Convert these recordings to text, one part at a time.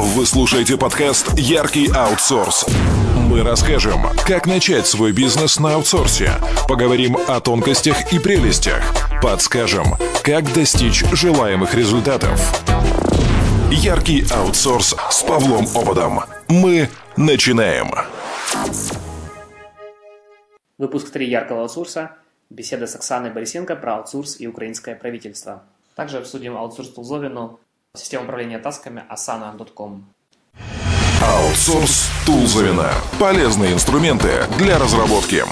Вы слушаете подкаст «Яркий аутсорс». Мы расскажем, как начать свой бизнес на аутсорсе. Поговорим о тонкостях и прелестях. Подскажем, как достичь желаемых результатов. «Яркий аутсорс» с Павлом Ободом. Мы начинаем. Выпуск 3 яркого аутсорса. Беседа с Оксаной Борисенко про аутсорс и украинское правительство. Также обсудим аутсорс Тулзовину, систему управления тасками asana.com. Аутсорс Тулзовина. Полезные инструменты для разработки.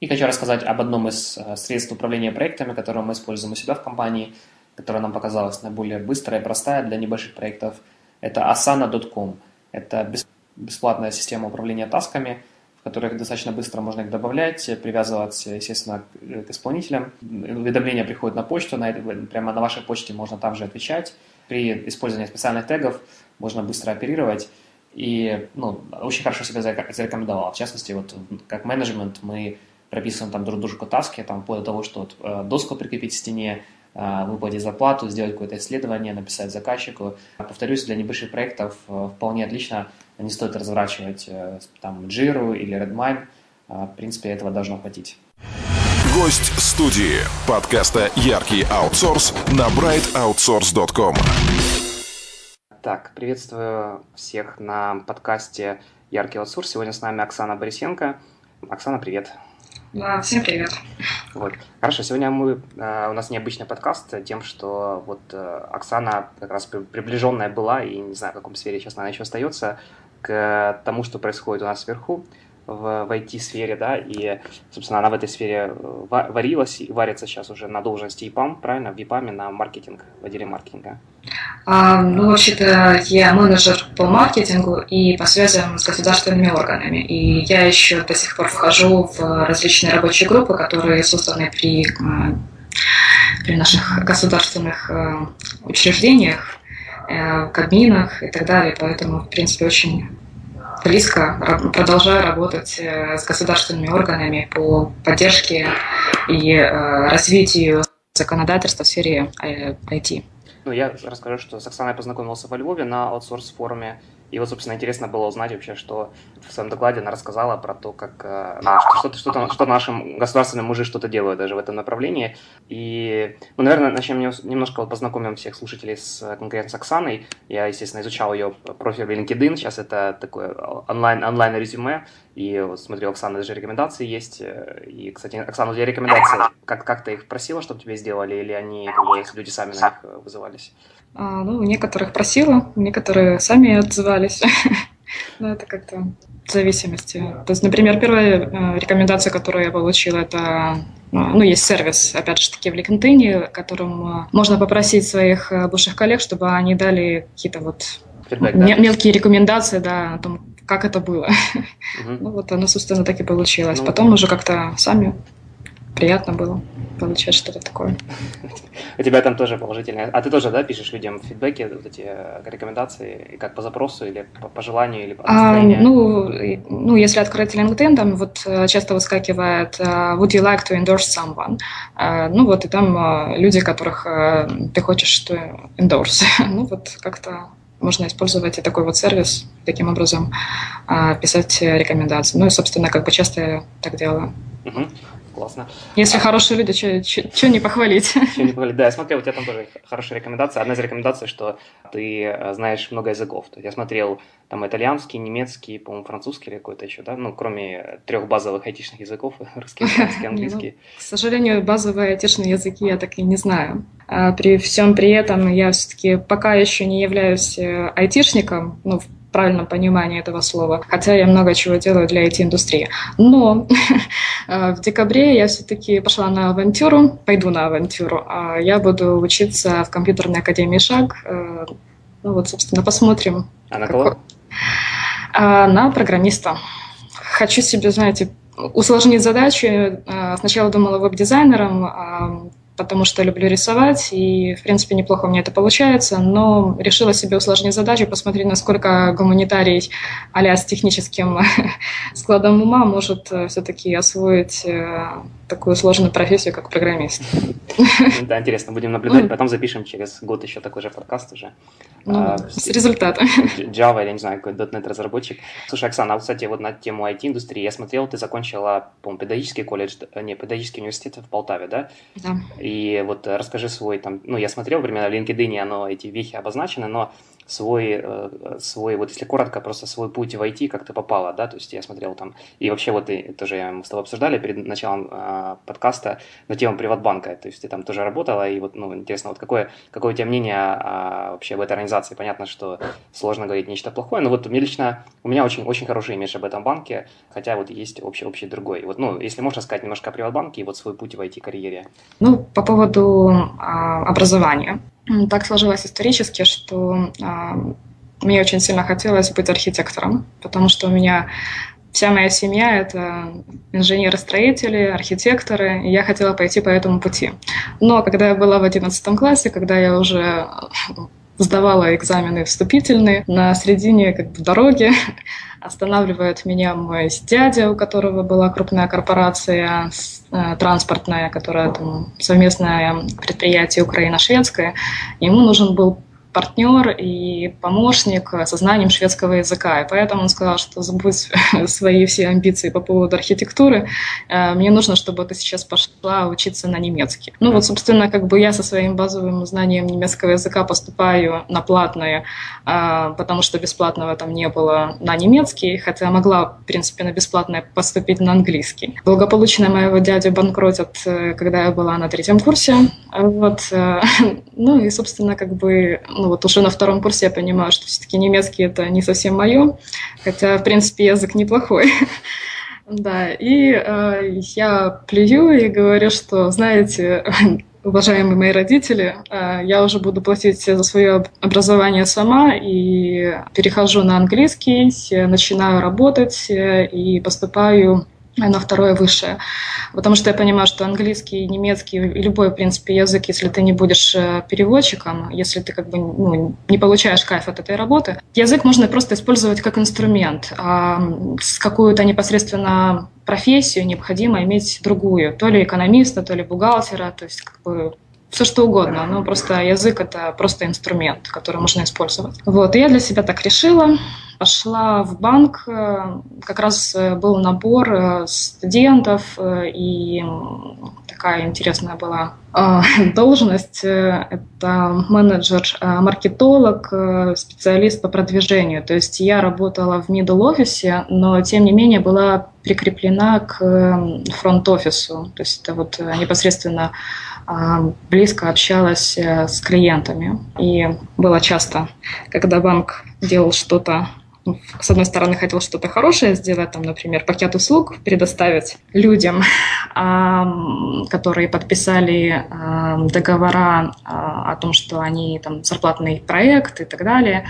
И хочу рассказать об одном из э, средств управления проектами, которые мы используем у себя в компании, которая нам показалась наиболее быстрая и простая для небольших проектов. Это asana.com. Это бесплатная система управления тасками – в которых достаточно быстро можно их добавлять, привязывать, естественно, к исполнителям. Уведомления приходят на почту, на, прямо на вашей почте можно там же отвечать. При использовании специальных тегов можно быстро оперировать. И ну, очень хорошо себя зарекомендовал. В частности, вот как менеджмент мы прописываем там друг дружку таски, там, вплоть того, что вот, э, доску прикрепить к стене, э, выплатить зарплату, сделать какое-то исследование, написать заказчику. Повторюсь, для небольших проектов э, вполне отлично не стоит разворачивать там Jira или Redmine. В принципе, этого должно хватить. Гость студии подкаста «Яркий аутсорс» на brightoutsource.com. Так, приветствую всех на подкасте «Яркий аутсорс». Сегодня с нами Оксана Борисенко. Оксана, привет. Да, всем привет. Вот. Хорошо, сегодня мы, э, у нас необычный подкаст тем, что вот э, Оксана как раз приближенная была, и не знаю, в каком сфере сейчас она еще остается, к тому, что происходит у нас сверху в, в IT-сфере, да, и, собственно, она в этой сфере э, варилась и варится сейчас уже на должности ИПАМ, правильно, в ИПАМе на маркетинг, в отделе маркетинга. А, ну, вообще-то я менеджер по маркетингу и по связям с государственными органами, и я еще до сих пор вхожу в различные рабочие группы, которые созданы при, э, при наших государственных э, учреждениях, кабинах и так далее, поэтому, в принципе, очень близко продолжаю работать э, с государственными органами по поддержке и э, развитию законодательства в сфере IT. Э, ну, я расскажу, что с Оксаной познакомился во Львове на аутсорс-форуме и вот, собственно, интересно было узнать вообще, что в своем докладе она рассказала про то, как э, ну, что, что, что, нашим государственным мужи что-то делают даже в этом направлении. И, ну, наверное, начнем немножко вот познакомим всех слушателей с конкретно с Оксаной. Я, естественно, изучал ее профиль в LinkedIn. Сейчас это такое онлайн, онлайн резюме. И вот смотрю, Оксана даже рекомендации есть. И, кстати, Оксана, у тебя рекомендации, как, как ты их просила, чтобы тебе сделали, или они, как люди сами на них вызывались? А, ну, некоторых просила, некоторые сами отзывались. Но это как-то в зависимости. То есть, например, первая э, рекомендация, которую я получила, это ну, ну, есть сервис, опять же таки, в LinkedIn, которым э, можно попросить своих бывших коллег, чтобы они дали какие-то вот мелкие рекомендации, да, о том, как это было. Угу. Ну, вот оно, собственно, так и получилось. Ну, Потом уже как-то сами приятно было получать что-то такое. У тебя там тоже положительное. А ты тоже, да, пишешь людям фидбэки, вот эти э, рекомендации, как по запросу или по, по желанию, или по настроению? А, ну, ну, если открыть LinkedIn, там вот э, часто выскакивает uh, «Would you like to endorse someone?» Ну вот, и там люди, которых ты хочешь что endorse. ну вот как-то можно использовать и такой вот сервис, таким образом писать рекомендации. Ну и, собственно, как бы часто я так делаю. Uh-huh классно. Если хорошие люди, что не похвалить? Что не похвалить, да. Я смотрел, у тебя там тоже хорошая рекомендация. Одна из рекомендаций, что ты э, знаешь много языков. То есть я смотрел там итальянский, немецкий, по-моему, французский или какой-то еще, да? Ну, кроме трех базовых айтишных языков, русский, французский, ну, английский. К сожалению, базовые айтишные языки я так и не знаю. А при всем при этом я все-таки пока еще не являюсь э, айтишником, ну, в правильном понимании этого слова, хотя я много чего делаю для IT-индустрии. Но э, в декабре я все-таки пошла на авантюру, пойду на авантюру. А я буду учиться в компьютерной академии «Шаг». Э, ну вот, собственно, посмотрим. А на кого? А, на программиста. Хочу себе, знаете, усложнить задачи. Э, сначала думала веб-дизайнером, а потому что люблю рисовать, и, в принципе, неплохо у меня это получается, но решила себе усложнить задачу, посмотреть, насколько гуманитарий а с техническим складом ума может э, все-таки освоить э, такую сложную профессию, как программист. Да, интересно, будем наблюдать, потом запишем через год еще такой же подкаст уже. Ну, а, с результатом. Java, я не знаю, какой .NET разработчик. Слушай, Оксана, а, кстати, вот на тему IT-индустрии я смотрел, ты закончила, по-моему, педагогический колледж, э, не, педагогический университет в Полтаве, да? Да. И вот расскажи свой там, ну, я смотрел, примерно в LinkedIn оно, эти вехи обозначены, но свой, э, свой, вот если коротко, просто свой путь в IT, как ты попала, да, то есть я смотрел там, и вообще вот и тоже мы с тобой обсуждали перед началом э, подкаста на тему Приватбанка, то есть ты там тоже работала, и вот, ну, интересно, вот какое, какое у тебя мнение а, вообще об этой организации? Понятно, что сложно говорить нечто плохое, но вот мне лично, у меня очень, очень хороший имидж об этом банке, хотя вот есть общий, общий другой. Вот, ну, если можно сказать немножко о Приватбанке и вот свой путь в IT-карьере. Ну, по поводу а, образования. Так сложилось исторически, что а, мне очень сильно хотелось быть архитектором, потому что у меня вся моя семья — это инженеры-строители, архитекторы, и я хотела пойти по этому пути. Но когда я была в одиннадцатом классе, когда я уже сдавала экзамены вступительные, на середине как бы, дороги останавливает меня мой дядя, у которого была крупная корпорация э, транспортная, которая там совместное предприятие Украина-Шведская. Ему нужен был партнер и помощник со знанием шведского языка. И поэтому он сказал, что забудь свои все амбиции по поводу архитектуры. Э, мне нужно, чтобы ты сейчас пошла учиться на немецкий. Ну вот, собственно, как бы я со своим базовым знанием немецкого языка поступаю на платное, э, потому что бесплатного там не было на немецкий, хотя могла, в принципе, на бесплатное поступить на английский. Благополучно моего дядю банкротят, э, когда я была на третьем курсе. Вот. Ну и, собственно, как бы ну вот уже на втором курсе я понимаю, что все-таки немецкий это не совсем мое, хотя, в принципе, язык неплохой. Да, и э, я плюю и говорю, что, знаете, уважаемые мои родители, э, я уже буду платить за свое образование сама и перехожу на английский, начинаю работать э, и поступаю на второе высшее. Потому что я понимаю, что английский, немецкий любой, в принципе, язык, если ты не будешь э, переводчиком, если ты как бы ну, не получаешь кайф от этой работы, язык можно просто использовать как инструмент. А с какую-то непосредственно профессию необходимо иметь другую. То ли экономиста, то ли бухгалтера, то есть как бы все что угодно, но просто язык это просто инструмент, который можно использовать. Вот, и я для себя так решила, пошла в банк, э, как раз э, был набор э, студентов, и такая интересная была должность. Это менеджер-маркетолог, специалист по продвижению. То есть я работала в middle офисе, но тем не менее была прикреплена к фронт-офису. То есть это вот непосредственно близко общалась с клиентами. И было часто, когда банк делал что-то с одной стороны, хотел что-то хорошее сделать, там, например, пакет услуг предоставить людям, которые подписали договора а, о том, что они там зарплатный проект и так далее.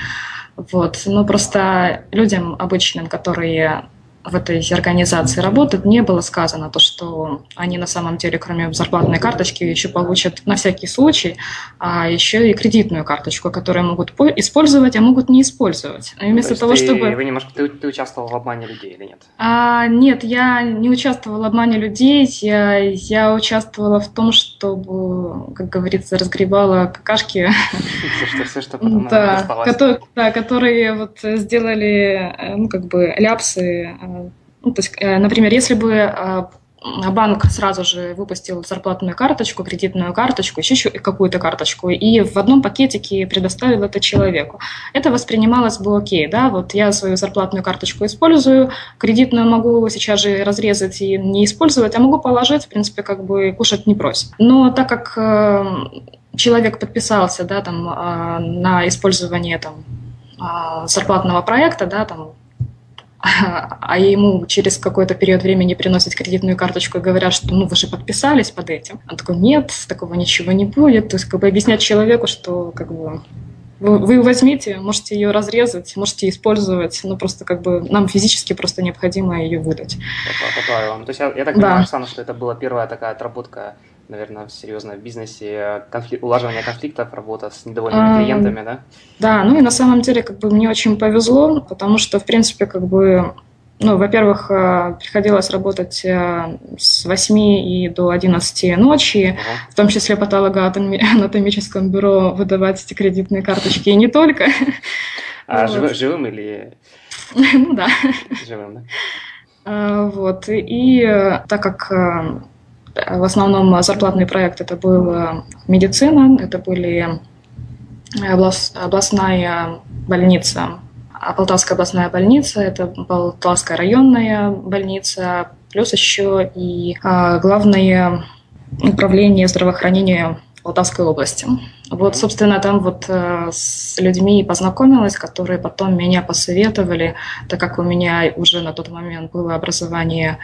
Вот. Но просто людям обычным, которые в этой организации работают, не было сказано то, что они на самом деле, кроме зарплатной карточки, еще получат на всякий случай, а еще и кредитную карточку, которую могут использовать, а могут не использовать. И вместо то того, ты, чтобы... Вы немножко, ты, ты участвовал в обмане людей или нет? А, нет, я не участвовала в обмане людей, я, я участвовала в том, чтобы, как говорится, разгребала какашки. Все, что, все, что потом да, которые, да, которые вот сделали, э, ну, как бы, ляпсы э, ну, то есть, э, например, если бы банк сразу же выпустил зарплатную карточку, кредитную карточку, еще какую-то карточку, и в одном пакетике предоставил это человеку. Это воспринималось бы окей, да, вот я свою зарплатную карточку использую, кредитную могу сейчас же разрезать и не использовать, а могу положить, в принципе, как бы кушать не просит. Но так как человек подписался, да, там, на использование там, зарплатного проекта, да, там, а ему через какой-то период времени приносят кредитную карточку и говорят, что ну вы же подписались под этим. Он такой, нет, такого ничего не будет. То есть как бы объяснять человеку, что как бы вы, вы возьмите, можете ее разрезать, можете использовать, но просто как бы нам физически просто необходимо ее выдать. По правилам. То есть я, я так понимаю, да. Оксана, что это была первая такая отработка наверное, серьезно в бизнесе, конфликт, улаживание конфликтов, работа с недовольными а, клиентами, да? Да, ну и на самом деле как бы мне очень повезло, потому что, в принципе, как бы ну, во-первых, э, приходилось работать э, с 8 и до 11 ночи, uh-huh. в том числе патологоанатомическом бюро выдавать эти кредитные карточки и не только. А вот. жив, живым или... Ну да. Живым, да. А, вот. И так как в основном зарплатный проект это был медицина, это были областная больница а Полтавская областная больница, это Полтавская районная больница, плюс еще и а, главное управление здравоохранения Полтавской области. Вот, собственно, там вот э, с людьми познакомилась, которые потом меня посоветовали, так как у меня уже на тот момент было образование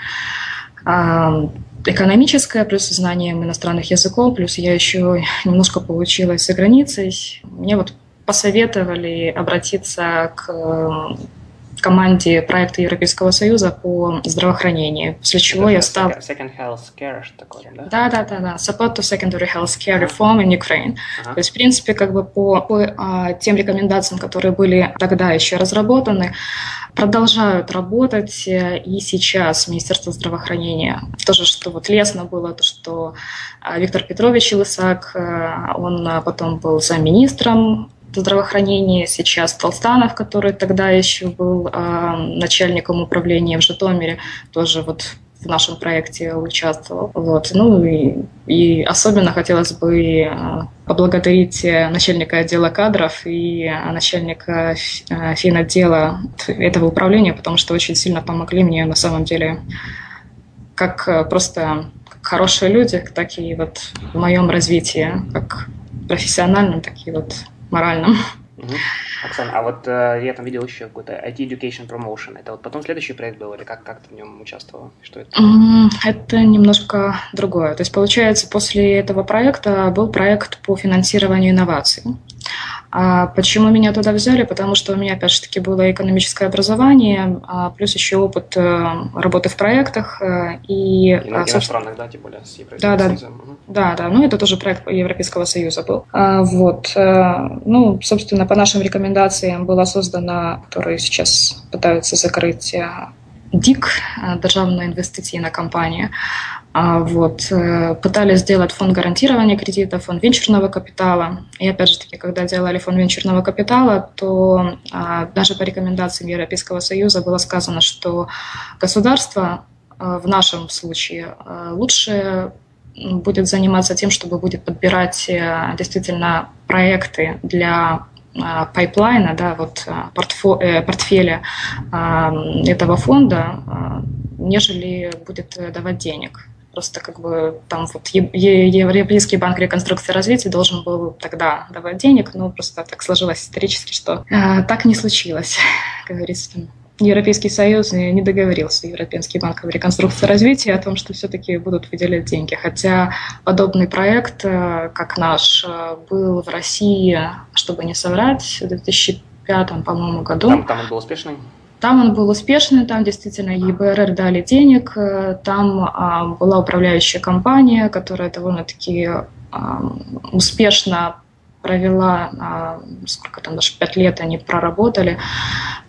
э, экономическое, плюс знание иностранных языков, плюс я еще немножко получилась за границей. Мне вот посоветовали обратиться к команде проекта Европейского Союза по здравоохранению, после чего я стал... Second health care, такое, да? Да, да, да, да. Support to secondary health care reform in Ukraine. Ага. То есть, в принципе, как бы по, по а, тем рекомендациям, которые были тогда еще разработаны, продолжают работать э, и сейчас Министерство здравоохранения. Тоже, что вот лестно было, то, что а, Виктор Петрович Илысак, э, он а, потом был замминистром здравоохранения, сейчас Толстанов, который тогда еще был э, начальником управления в Житомире, тоже вот в нашем проекте участвовал. Вот. Ну и, и особенно хотелось бы э, поблагодарить начальника отдела кадров и начальника э, финотдела этого управления, потому что очень сильно помогли мне на самом деле как э, просто хорошие люди, так и вот в моем развитии, как профессиональном, так и вот моральном. Угу. Оксана, а вот э, я там видел еще какой-то IT Education Promotion. Это вот потом следующий проект был или как, как ты в нем участвовала? Что это? Это немножко другое. То есть, получается, после этого проекта был проект по финансированию инноваций. А почему меня туда взяли? Потому что у меня, опять же таки, было экономическое образование, а плюс еще опыт э, работы в проектах. Э, и, и на иностранных, да, тем более, с да, да, да, да, ну это тоже проект Европейского Союза был. А, вот, э, ну, собственно, по нашим рекомендациям была создана, которую сейчас пытаются закрыть ДИК, Державная инвестиційна компания. А, вот. Э, пытались сделать фонд гарантирования кредита, фонд венчурного капитала. И опять же таки, когда делали фонд венчурного капитала, то а, даже по рекомендациям Европейского Союза было сказано, что государство а, в нашем случае лучше будет заниматься тем, чтобы будет подбирать э, действительно проекты для пайплайна, да, вот портфо, э, портфеля этого фонда, нежели будет давать денег. Просто как бы там вот Европейский банк реконструкции и развития должен был тогда давать денег, но просто так сложилось исторически, что э, так не случилось, как говорится. Европейский Союз не договорился, Европейский банк реконструкции и развития, о том, что все-таки будут выделять деньги. Хотя подобный проект, э, как наш, э, был в России, чтобы не соврать, в 2005, по-моему, году. Там, там он был успешный? Там он был успешный, там действительно ЕБРР дали денег, э, там а, была управляющая компания, которая довольно-таки а, успешно провела, а, сколько там, даже пять лет они проработали,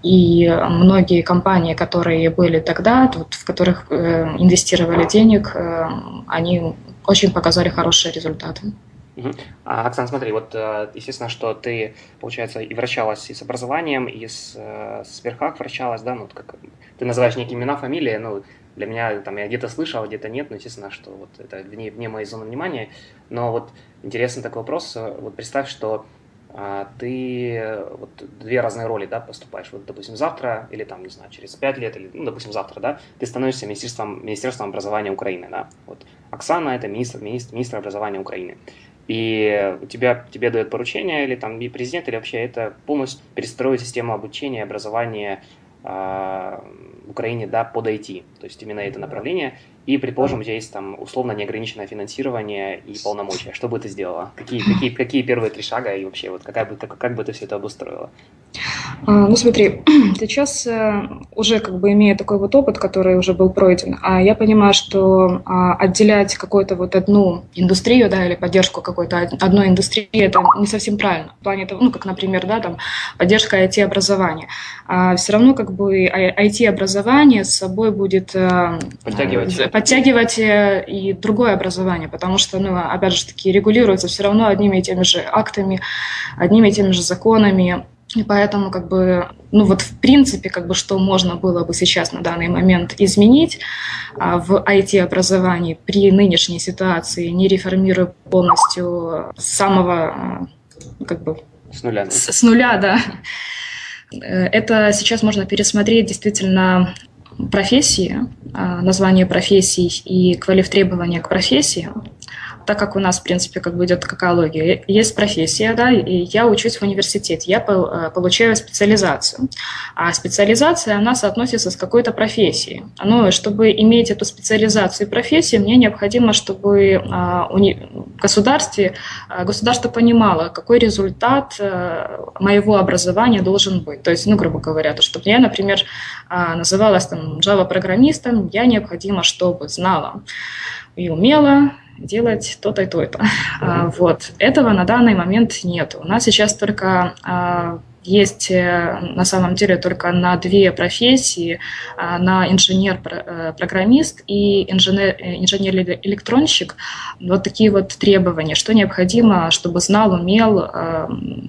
и многие компании, которые были тогда, вот, в которых э, инвестировали денег, э, они очень показали хорошие результаты. А, Оксана, смотри, вот э, естественно, что ты, получается, и вращалась и с образованием, и с, э, с верхах вращалась, да, ну, как ты называешь некие имена, фамилии, ну, для меня, там, я где-то слышал, где-то нет, но, естественно, что вот это вне, вне моей зоны внимания, но вот интересный такой вопрос, вот представь, что а, ты вот две разные роли, да, поступаешь, вот, допустим, завтра, или там, не знаю, через пять лет, или, ну, допустим, завтра, да, ты становишься министерством, министерством образования Украины, да, вот, Оксана – это министр, министр, министр образования Украины, и у тебя, тебе дают поручение, или там и президент, или вообще это полностью перестроить систему обучения, образования э, в Украине да, под IT, то есть именно это направление. И, предположим, у тебя есть там условно неограниченное финансирование и полномочия. Что бы ты сделала? Какие, какие, какие первые три шага и вообще вот какая бы, как, как бы ты все это обустроила? А, ну смотри, сейчас э, уже как бы имея такой вот опыт, который уже был пройден, а я понимаю, что а, отделять какую-то вот одну индустрию, да, или поддержку какой-то одной индустрии, это не совсем правильно. В плане того, ну, как, например, да, там, поддержка IT-образования. Все равно как бы IT-образование с собой будет э, подтягивать, подтягивать э, и другое образование, потому что, ну, опять же таки, регулируется все равно одними и теми же актами, одними и теми же законами, и поэтому, как бы, ну вот в принципе, как бы, что можно было бы сейчас на данный момент изменить а, в IT-образовании при нынешней ситуации, не реформируя полностью с самого, а, как бы... С нуля. С, с нуля, да. Это сейчас можно пересмотреть действительно профессии, а, название профессий и квалиф требования к профессии так как у нас, в принципе, как бы идет какология, есть профессия, да, и я учусь в университете, я э, получаю специализацию. А специализация, она соотносится с какой-то профессией. Ну, чтобы иметь эту специализацию и профессию, мне необходимо, чтобы а, государстве, а, государство понимало, какой результат э, моего образования должен быть. То есть, ну, грубо говоря, то, чтобы я, например, а, называлась там Java-программистом, я необходимо, чтобы знала и умела делать то-то и то-то. Mm-hmm. Вот. Этого на данный момент нет. У нас сейчас только а, есть э, на самом деле только на две профессии, а, на инженер-программист и инженер-электронщик. Вот такие вот требования, что необходимо, чтобы знал, умел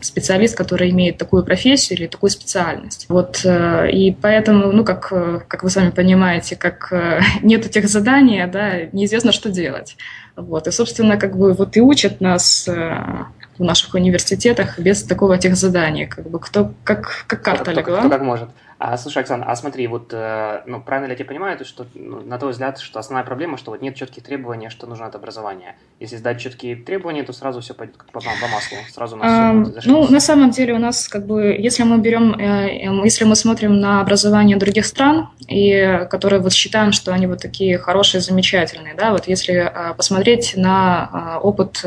специалист, который имеет такую профессию или такую специальность. Вот, э, и поэтому, ну, как, как вы сами понимаете, как э, нет этих заданий, да, неизвестно, что делать. Вот, и, собственно, как бы вот и учат нас в наших университетах без такого техзадания, как бы кто как, как карта кто, легла. Кто, кто как может. А, слушай, Оксана, а смотри, вот, э, ну, правильно ли я тебя понимаю, то, что, ну, на твой взгляд, что основная проблема, что вот нет четких требований, что нужно от образования. Если сдать четкие требования, то сразу все пойдет как по, по маслу, сразу у нас а, все Ну, на самом деле у нас, как бы, если мы берем, э, эм, если мы смотрим на образование других стран, и которые вот считаем, что они вот такие хорошие, замечательные, да, вот если э, посмотреть на опыт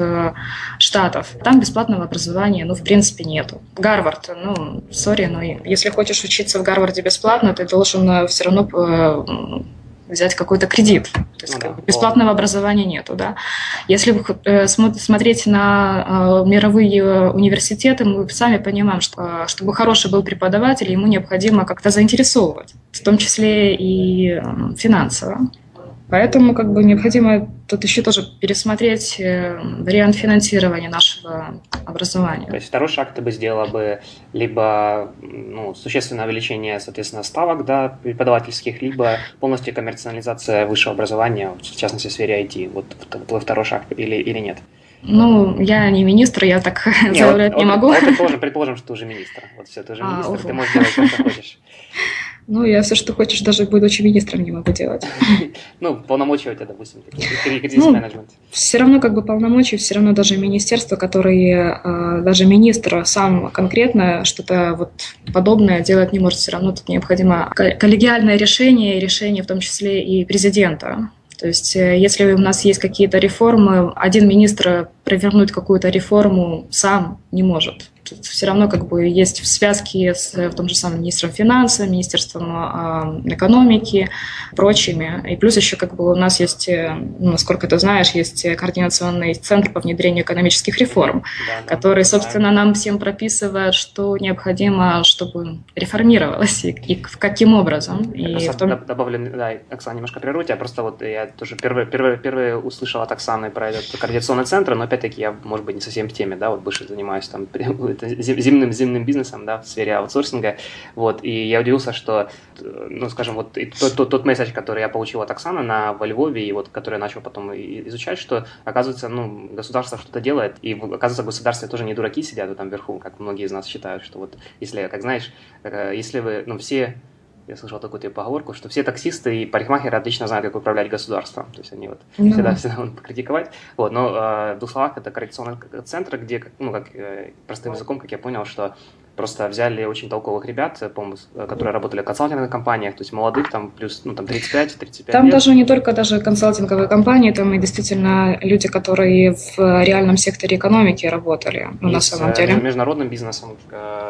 штатов, там бесплатного образования, ну, в принципе, нету. Гарвард, ну, сори, но если хочешь учиться в Гарварде, Гарварде бесплатно, ты должен э, все равно э, взять какой-то кредит. То есть ну, да, бесплатного образования нету, да. Если э, смотреть на мировые университеты, мы сами понимаем, что чтобы хороший был преподаватель, ему необходимо как-то заинтересовывать, в том числе и финансово. Поэтому как бы необходимо тут еще тоже пересмотреть э, вариант финансирования нашего образования. То есть второй шаг ты бы сделала бы либо ну, существенное увеличение, соответственно, ставок да, преподавательских, либо полностью коммерциализация высшего образования, в частности, в сфере IT. Вот твой второй шаг или, или нет? Ну, я не министр, я так не, заявлять вот, не могу. Вот, предположим, предположим, что ты уже министр. Вот все, ты уже а, министр, уфу. ты можешь делать, что хочешь. Ну, я все, что хочешь, даже будучи министром, не могу делать. Ну, полномочия у тебя, допустим, кризис-менеджмент. Ну, все равно как бы полномочия, все равно даже министерство, которые, а, даже министр сам конкретно что-то вот подобное делать не может, все равно тут необходимо коллегиальное решение, решение в том числе и президента. То есть, э, если у нас есть какие-то реформы, один министр провернуть какую-то реформу сам не может все равно как бы есть в связке с в том же самом министром финансов, министерством э, экономики, прочими. И плюс еще как бы у нас есть, э, ну, насколько ты знаешь, есть координационный центр по внедрению экономических реформ, да, который, собственно, нам всем прописывает, что необходимо, чтобы реформировалось и, и каким образом. Я и в том... добавлю, да, Оксана, немножко прерву тебя, просто вот я тоже первый, первый, первый услышал от Оксаны про этот координационный центр, но опять-таки я, может быть, не совсем в теме, да, вот больше занимаюсь там земным, земным бизнесом, да, в сфере аутсорсинга, вот, и я удивился, что, ну, скажем, вот тот, тот, тот месседж, который я получил от Оксаны на, во Львове, и вот, который я начал потом изучать, что, оказывается, ну, государство что-то делает, и, оказывается, в государстве тоже не дураки сидят там вверху, как многие из нас считают, что вот, если, как знаешь, э, если вы, ну, все я слышал такую типа поговорку, что все таксисты и парикмахеры отлично знают, как управлять государством. То есть они вот mm-hmm. всегда, всегда будут покритиковать. Вот, но э, в двух словах это коррекционный центр, где, ну, как э, простым языком, как я понял, что просто взяли очень толковых ребят, которые работали в консалтинговых компаниях, то есть молодых, там плюс ну, там 35-35 Там лет. даже не только даже консалтинговые компании, там и действительно люди, которые в реальном секторе экономики работали, ну, на самом деле. международным бизнесом.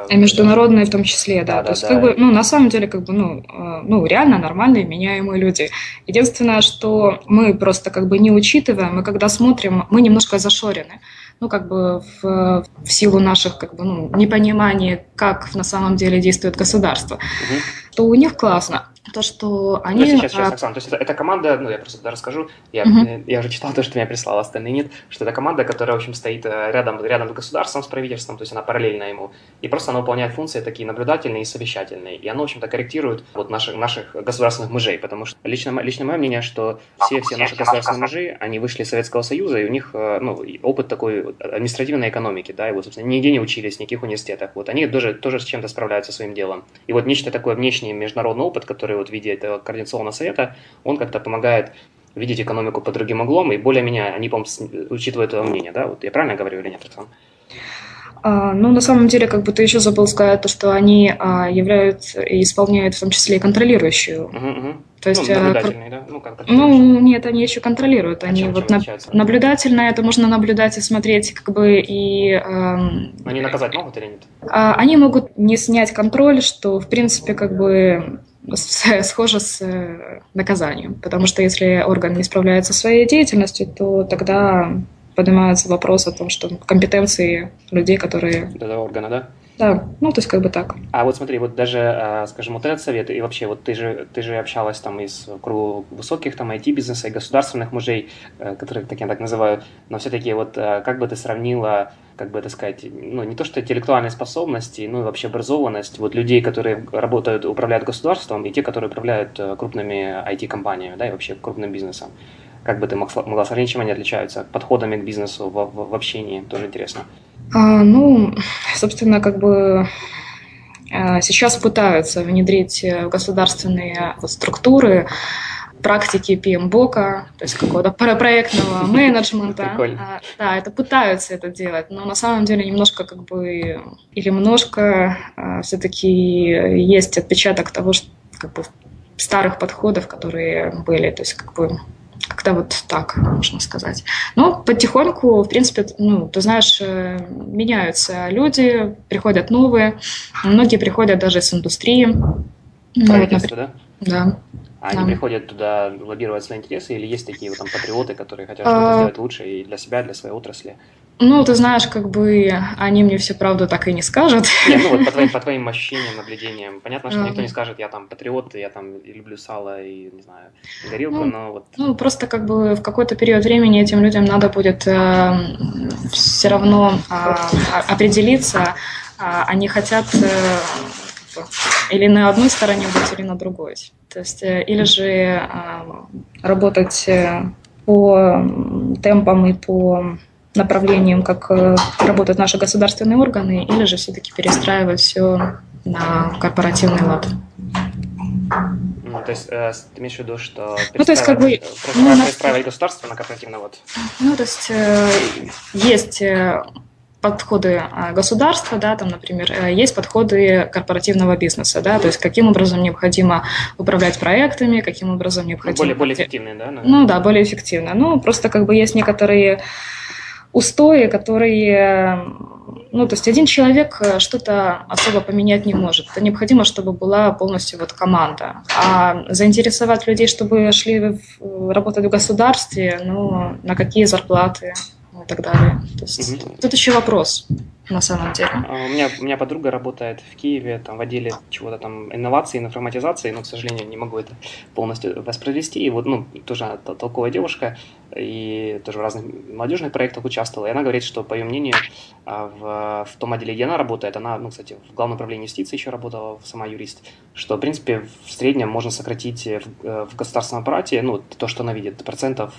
И международные в том числе, да. да то да, есть, да. как бы, ну, на самом деле, как бы, ну, ну, реально нормальные, меняемые люди. Единственное, что мы просто как бы не учитываем, мы когда смотрим, мы немножко зашорены ну, как бы в, в силу наших как бы, ну, непонимания, как на самом деле действует государство, угу. то у них классно то, что они... Ну, сейчас, сейчас, Оксана, то есть это, это команда, ну, я просто тогда расскажу, я, uh-huh. я уже читал то, что меня прислал, остальные нет, что это команда, которая, в общем, стоит э, рядом, рядом с государством, с правительством, то есть она параллельно ему, и просто она выполняет функции такие наблюдательные и совещательные, и она, в общем-то, корректирует вот наших, наших государственных мужей, потому что лично, лично мое мнение, что все, все наши государственные мужи, они вышли из Советского Союза, и у них, э, ну, опыт такой административной экономики, да, и вот, собственно, нигде не учились, в никаких университетах, вот, они тоже, тоже с чем-то справляются своим делом. И вот нечто такое внешний международный опыт, который вот в виде этого координационного совета, он как-то помогает видеть экономику под другим углом, и более меня, они, по-моему, учитывают это мнение, да? Вот я правильно говорю или нет, Оксана? А, ну, на самом деле, как бы ты еще забыл сказать, то, что они а, являются и исполняют в том числе и контролирующую. Угу, угу. То есть, ну, а, наблюдательные, да? Ну, как ну, нет, они еще контролируют. Они чем, вот чем на, наблюдательное, это можно наблюдать и смотреть, как бы и. Эм, они наказать могут или нет? А, они могут не снять контроль, что в принципе как бы схоже с э, наказанием, потому что если орган не справляется своей деятельностью, то тогда поднимается вопрос о том, что компетенции людей, которые... Этого органа, да? Да, ну, то есть как бы так. А вот смотри, вот даже, а, скажем, вот этот совет, и вообще, вот ты же, ты же общалась там из круга высоких там IT-бизнеса и государственных мужей, э, которых так я так называю, но все-таки вот э, как бы ты сравнила, как бы это сказать, ну, не то что интеллектуальные способности, ну, и вообще образованность вот людей, которые работают, управляют государством, и те, которые управляют э, крупными IT-компаниями, да, и вообще крупным бизнесом. Как бы ты могла сравнить, чем они отличаются? Подходами к бизнесу, в, в, в общении, тоже интересно. А, ну, собственно, как бы а, сейчас пытаются внедрить в государственные структуры практики PMBOK, то есть какого-то проектного менеджмента. Прикольно. А, да, это пытаются это делать, но на самом деле немножко как бы, или немножко а, все-таки есть отпечаток того, что как бы старых подходов, которые были, то есть как бы как-то вот так, можно сказать. Но потихоньку, в принципе, ну, ты знаешь, э, меняются люди, приходят новые. Многие приходят даже с индустрии. Ну, Правительство, да? Да. А они приходят туда лоббировать свои интересы или есть такие вот там патриоты, которые хотят что-то а... сделать лучше и для себя, для своей отрасли? Ну, ты знаешь, как бы они мне всю правду так и не скажут. Нет, ну вот по твоим, по твоим ощущениям, наблюдениям. Понятно, что никто не скажет, я там патриот, я там люблю сало и, не знаю, горилку, ну, но вот... Ну, просто как бы в какой-то период времени этим людям надо будет э, все равно э, определиться, э, они хотят э, или на одной стороне быть, или на другой. То есть, э, или же э, работать по темпам и по направлением, как э, работают наши государственные органы, или же все-таки перестраивать все на корпоративный лад. Ну, то есть э, ты имеешь в виду, что ну, то есть, как бы, ну, перестраивать государство на корпоративный лад? Ну, то есть э, есть э, подходы государства, да, там, например, э, есть подходы корпоративного бизнеса, да, то есть каким образом необходимо управлять проектами, каким образом необходимо... Более, более эффективные, да? Наверное? Ну да, более эффективно. Ну, просто как бы есть некоторые устои, которые, ну, то есть один человек э, что-то особо поменять не может. Это необходимо, чтобы была полностью вот команда. А заинтересовать людей, чтобы шли в, работать в государстве, ну, на какие зарплаты так далее. То есть угу. тут еще вопрос на самом деле. А, у меня, у меня подруга работает в Киеве там, в отделе чего-то там инноваций, информатизации, но, к сожалению, не могу это полностью воспроизвести. И вот, ну, тоже толковая девушка, и тоже в разных молодежных проектах участвовала. И она говорит, что, по ее мнению, а, в, в том отделе, где она работает, она, ну, кстати, в Главном управлении юстиции еще работала, сама юрист, что, в принципе, в среднем можно сократить в, в государственном аппарате, ну, то, что она видит, процентов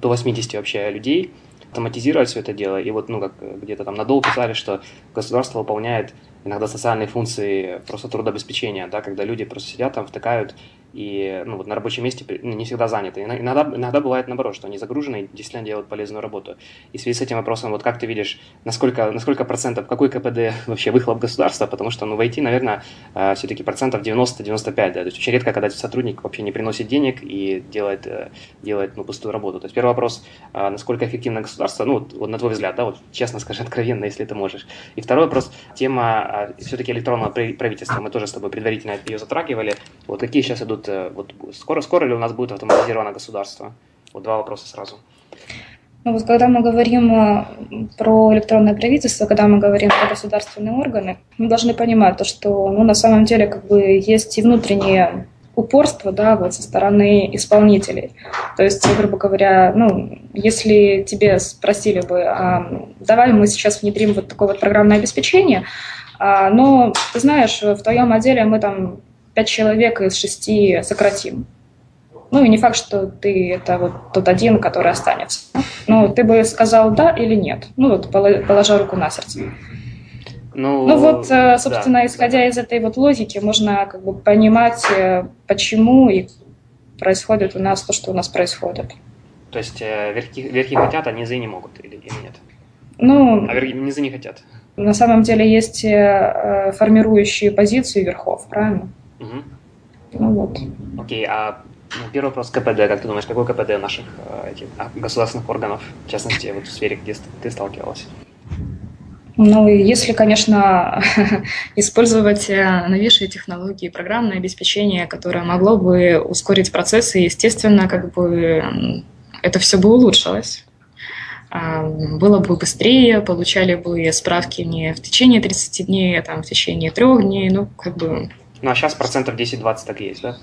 до 80 вообще людей – автоматизировать все это дело. И вот, ну, как где-то там надолго писали, что государство выполняет иногда социальные функции просто трудообеспечения, да, когда люди просто сидят там, втыкают и ну, вот на рабочем месте ну, не всегда заняты. Иногда, иногда бывает наоборот, что они загружены и действительно делают полезную работу. И в связи с этим вопросом, вот как ты видишь, насколько, насколько процентов, какой КПД вообще выхлоп государства, потому что ну, в IT, наверное, э, все-таки процентов 90-95, да, то есть очень редко, когда сотрудник вообще не приносит денег и делает, э, делает ну, пустую работу. То есть первый вопрос, а насколько эффективно государство, ну, вот на твой взгляд, да, вот честно скажи, откровенно, если ты можешь. И второй вопрос, тема а, все-таки электронного правительства, мы тоже с тобой предварительно ее затрагивали. Вот какие сейчас идут, э, вот скоро, скоро ли у нас будет автоматизировано государство? Вот два вопроса сразу. Ну, вот когда мы говорим э, про электронное правительство, когда мы говорим про государственные органы, мы должны понимать то, что ну, на самом деле как бы есть и внутренние упорство, да, вот со стороны исполнителей. То есть, грубо говоря, ну, если тебе спросили бы, а, давай мы сейчас внедрим вот такое вот программное обеспечение, а, но ты знаешь, в твоем отделе мы там пять человек из шести сократим. Ну и не факт, что ты это вот тот один, который останется. Ну, ты бы сказал да или нет. Ну вот положа руку на сердце. Ну, ну вот, э, собственно, да. исходя из этой вот логики, можно как бы понимать, э, почему и происходит у нас то, что у нас происходит. То есть э, верхи, верхи хотят, а низы не могут или, или нет? Ну, а верхи, низы не хотят? На самом деле есть формирующие позиции верхов, правильно? Угу. Ну вот. Окей, а ну, первый вопрос КПД. Как ты думаешь, какой КПД наших этих, а, государственных органов, в частности, вот в сфере, где ты сталкивалась? Ну, если, конечно, использовать э, новейшие технологии, программное обеспечение, которое могло бы ускорить процессы, естественно, как бы это все бы улучшилось. А, было бы быстрее, получали бы справки не в течение 30 дней, а там в течение трех дней, ну, как бы... Ну, а сейчас процентов 10-20 так есть, да?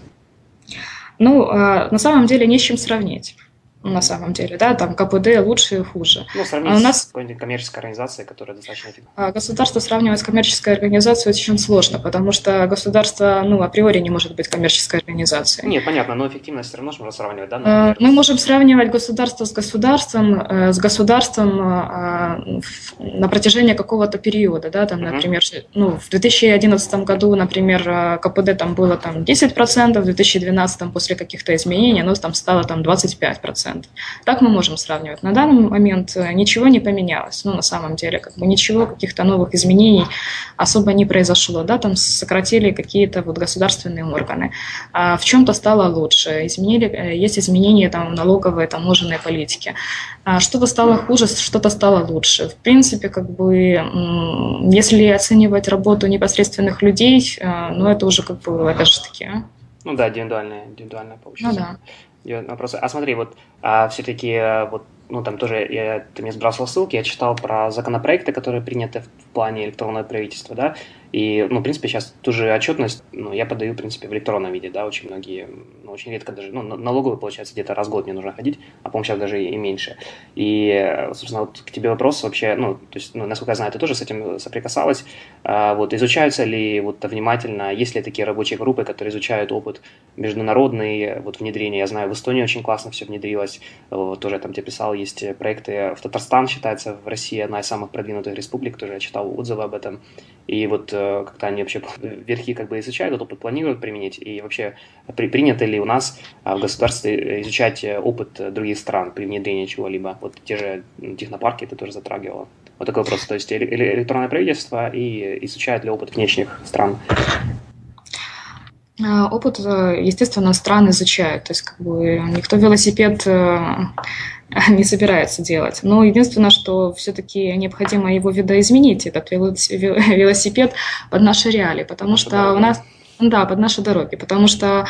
Ну, а, на самом деле не с чем сравнить на самом деле, да, там КПД лучше и хуже. Ну, сравнить а у нас... с какой-нибудь коммерческой организацией, которая достаточно эффективна. А государство сравнивать с коммерческой организацией очень сложно, потому что государство, ну, априори не может быть коммерческой организацией. Нет, понятно, но эффективность все равно можно сравнивать, да? А, например, Мы можем сравнивать государство с государством, э, с государством э, на протяжении какого-то периода, да, там, например, uh-huh. ну, в 2011 году, например, э, КПД там было там 10%, в 2012 после каких-то изменений оно там стало там 25%. Так мы можем сравнивать. На данный момент э, ничего не поменялось. Ну, на самом деле, как бы ничего, каких-то новых изменений особо не произошло. Да, там сократили какие-то вот государственные органы. А в чем-то стало лучше. Изменили, э, есть изменения там, налоговой, таможенной политике. А что-то стало хуже, что-то стало лучше. В принципе, как бы, если оценивать работу непосредственных людей, э, ну, это уже как бы, опять же таки, а? Ну да, индивидуальная, индивидуальная получается. Ну да вопросы. А смотри, вот а, все-таки э, вот ну, там тоже я, ты мне сбрасывал ссылки, я читал про законопроекты, которые приняты в плане электронного правительства, да, и, ну, в принципе, сейчас ту же отчетность, ну, я подаю, в принципе, в электронном виде, да, очень многие, ну, очень редко даже, ну, налоговый, получается, где-то раз в год мне нужно ходить, а, по-моему, сейчас даже и меньше. И, собственно, вот к тебе вопрос вообще, ну, то есть, ну, насколько я знаю, ты тоже с этим соприкасалась, а, вот, изучаются ли вот внимательно, есть ли такие рабочие группы, которые изучают опыт международный, вот, внедрения, я знаю, в Эстонии очень классно все внедрилось, вот, тоже там тебе писал, есть проекты, в Татарстан считается в России одна из самых продвинутых республик, тоже я читал отзывы об этом, и вот как-то они вообще верхи как бы изучают этот опыт, планируют применить, и вообще при, принято ли у нас а, в государстве изучать э, опыт других стран при внедрении чего-либо, вот те же технопарки это тоже затрагивало. Вот такой вопрос, то есть электронное правительство и изучает ли опыт внешних стран? А, опыт, э, естественно, стран изучают. То есть, как бы никто велосипед не собирается делать. Но единственное, что все-таки необходимо его видоизменить, этот велосипед под наши реалии, потому что дороги. у нас... Да, под наши дороги, потому что,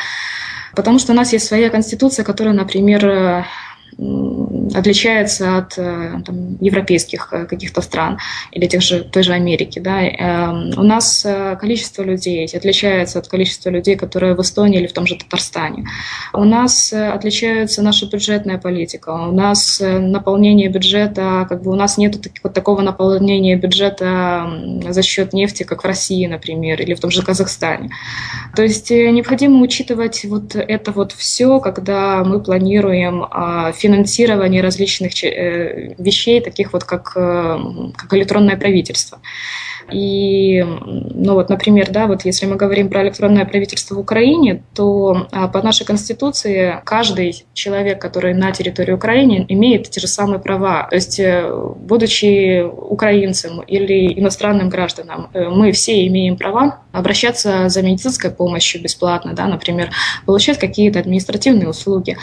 потому что у нас есть своя конституция, которая, например, отличается от э, там, европейских э, каких-то стран или тех же, той же Америки. Да. Эм, у нас э, количество людей отличается от количества людей, которые в Эстонии или в том же Татарстане. У нас отличается наша бюджетная политика, у нас наполнение бюджета, как бы у нас нет вот такого наполнения бюджета за счет нефти, как в России, например, или в том же Казахстане. То есть необходимо учитывать вот это вот все, когда мы планируем а, финансирование различных э, вещей, таких вот как, э, как электронное правительство. И, ну вот, например, да, вот если мы говорим про электронное правительство в Украине, то а, по нашей конституции каждый человек, который на территории Украины, имеет те же самые права. То есть, э, будучи украинцем или иностранным гражданам, мы все имеем права обращаться за медицинской помощью бесплатно, да, например, получать какие-то административные услуги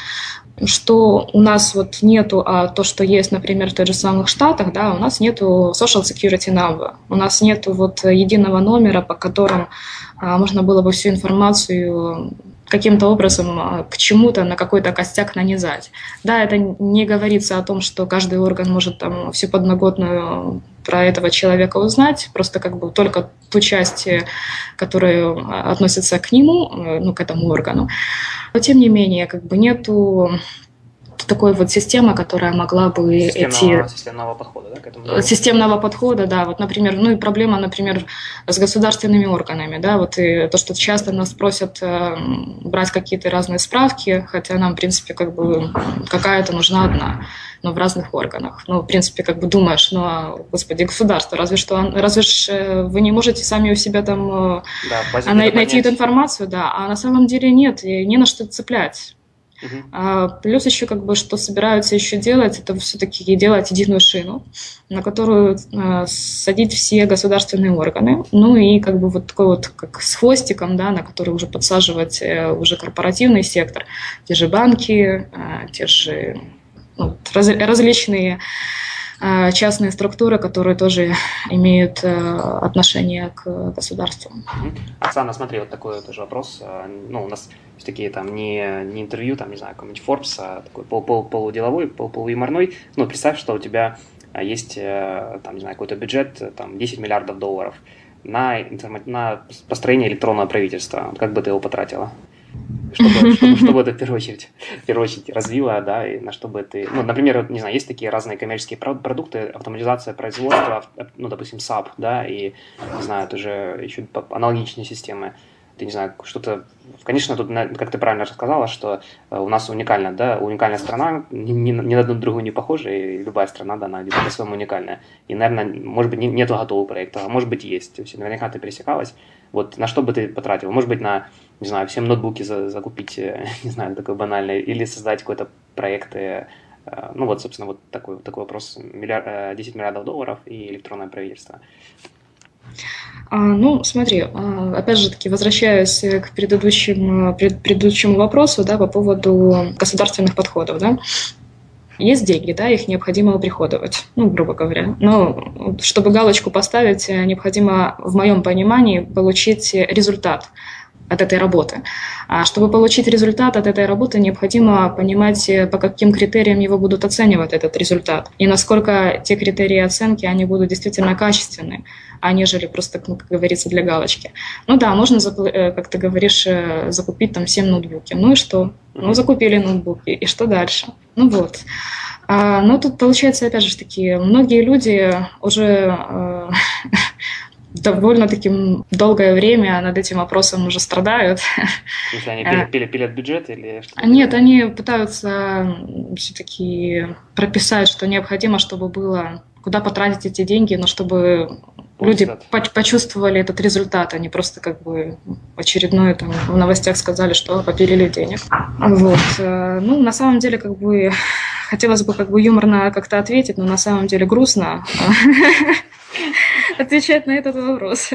что у нас вот нету, а то, что есть, например, в тех же самых Штатах, да, у нас нету social security number, у нас нету вот единого номера, по которому а, можно было бы всю информацию каким-то образом а, к чему-то на какой-то костяк нанизать. Да, это не говорится о том, что каждый орган может там всю подноготную про этого человека узнать, просто как бы только ту часть, которая относится к нему, э, ну, к этому органу. Но тем не менее, как бы нету такой вот системы, которая могла бы системного, эти... Системного подхода, да, к этому? Системного подхода, да. Вот, например, ну и проблема, например, с государственными органами, да, вот и то, что часто нас просят э, брать какие-то разные справки, хотя нам, в принципе, как бы какая-то нужна одна но в разных органах. Ну, в принципе, как бы думаешь, ну, а, господи, государство, разве что, разве ж э, вы не можете сами у себя там э, да, найти эту информацию, да, а на самом деле нет, не на что цеплять. А, плюс еще как бы что собираются еще делать, это все-таки делать единую шину, на которую а, садить все государственные органы, ну и как бы вот такой вот как с хвостиком, да, на который уже подсаживать а, уже корпоративный сектор, те же банки, а, те же ну, раз, различные частные структуры, которые тоже имеют э, отношение к государству. Оксана, смотри, вот такой тоже вопрос. А, ну, у нас такие там не, не интервью, там, не знаю, какой-нибудь Forbes, а такой пол, пол, полуделовой, пол, полуюморной. Ну, представь, что у тебя а, есть, э, там, не знаю, какой-то бюджет, там, 10 миллиардов долларов на, на построение электронного правительства. Как бы ты его потратила? Чтобы, чтобы, чтобы это в первую очередь, в первую очередь развило, да, и на чтобы ты, ну, например, не знаю, есть такие разные коммерческие продукты, автоматизация производства, ну, допустим, SAP, да, и, не знаю, это же еще аналогичные системы, ты, не знаю, что-то, конечно, тут, как ты правильно рассказала, что э, у нас уникальная, да, уникальная страна, ни, ни, на одну другую не похожа, и любая страна, да, она по-своему уникальная. И, наверное, может быть, нету готового проекта, а может быть, есть. То есть, наверняка ты пересекалась. Вот на что бы ты потратил? Может быть, на не знаю, всем ноутбуки за, закупить, э, не знаю, такой банальный, или создать какой-то проект, э, ну вот, собственно, вот такой, такой вопрос, миллиард, 10 миллиардов долларов и электронное правительство. А, ну, смотри, а, опять же таки, возвращаясь к предыдущему, пред, предыдущему вопросу, да, по поводу государственных подходов, да, есть деньги, да, их необходимо оприходовать, ну, грубо говоря. Но чтобы галочку поставить, необходимо, в моем понимании, получить результат от этой работы. А чтобы получить результат от этой работы, необходимо понимать, э, по каким критериям его будут оценивать этот результат, и насколько те критерии оценки, они будут действительно качественны, а нежели просто, ну, как говорится, для галочки. Ну да, можно, э, как ты говоришь, э, закупить там 7 ноутбуки. Ну и что? Ну, закупили ноутбуки, и что дальше? Ну вот. А, ну, тут получается, опять же, такие многие люди уже довольно-таки долгое время над этим вопросом уже страдают. В смысле, они пилят, пилят, пилят бюджет или что? Нет, они пытаются все-таки прописать, что необходимо, чтобы было куда потратить эти деньги, но чтобы люди по почувствовали этот результат, они просто как бы очередное там в новостях сказали, что попилили денег. Вот. Э, ну, на самом деле, как бы хотелось бы как бы юморно как-то ответить, но на самом деле грустно. отвечать на этот вопрос.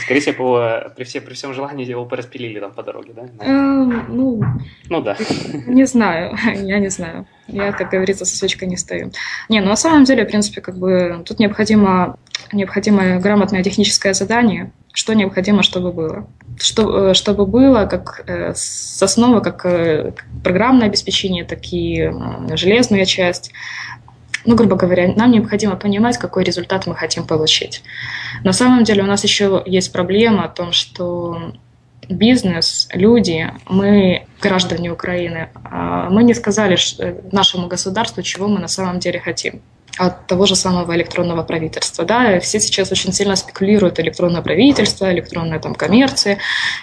Скорее всего, при, все, при всем желании его пораспилили там по дороге, да? Эм, ну, ну да. Не знаю, я не знаю. Я, как говорится, со свечкой не стою. Не, ну на самом деле, в принципе, как бы тут необходимо, необходимо грамотное техническое задание, что необходимо, чтобы было. Что, э, чтобы было как э, с основы, как э, программное обеспечение, так и железная часть, ну, грубо говоря, нам необходимо понимать, какой результат мы хотим получить. На самом деле у нас еще есть проблема о том, что бизнес, люди, мы, граждане Украины, а, мы не сказали нашему государству, чего мы на самом деле хотим. От того же самого электронного правительства. Да? Все сейчас очень сильно спекулируют электронное правительство, электронная там, коммерция,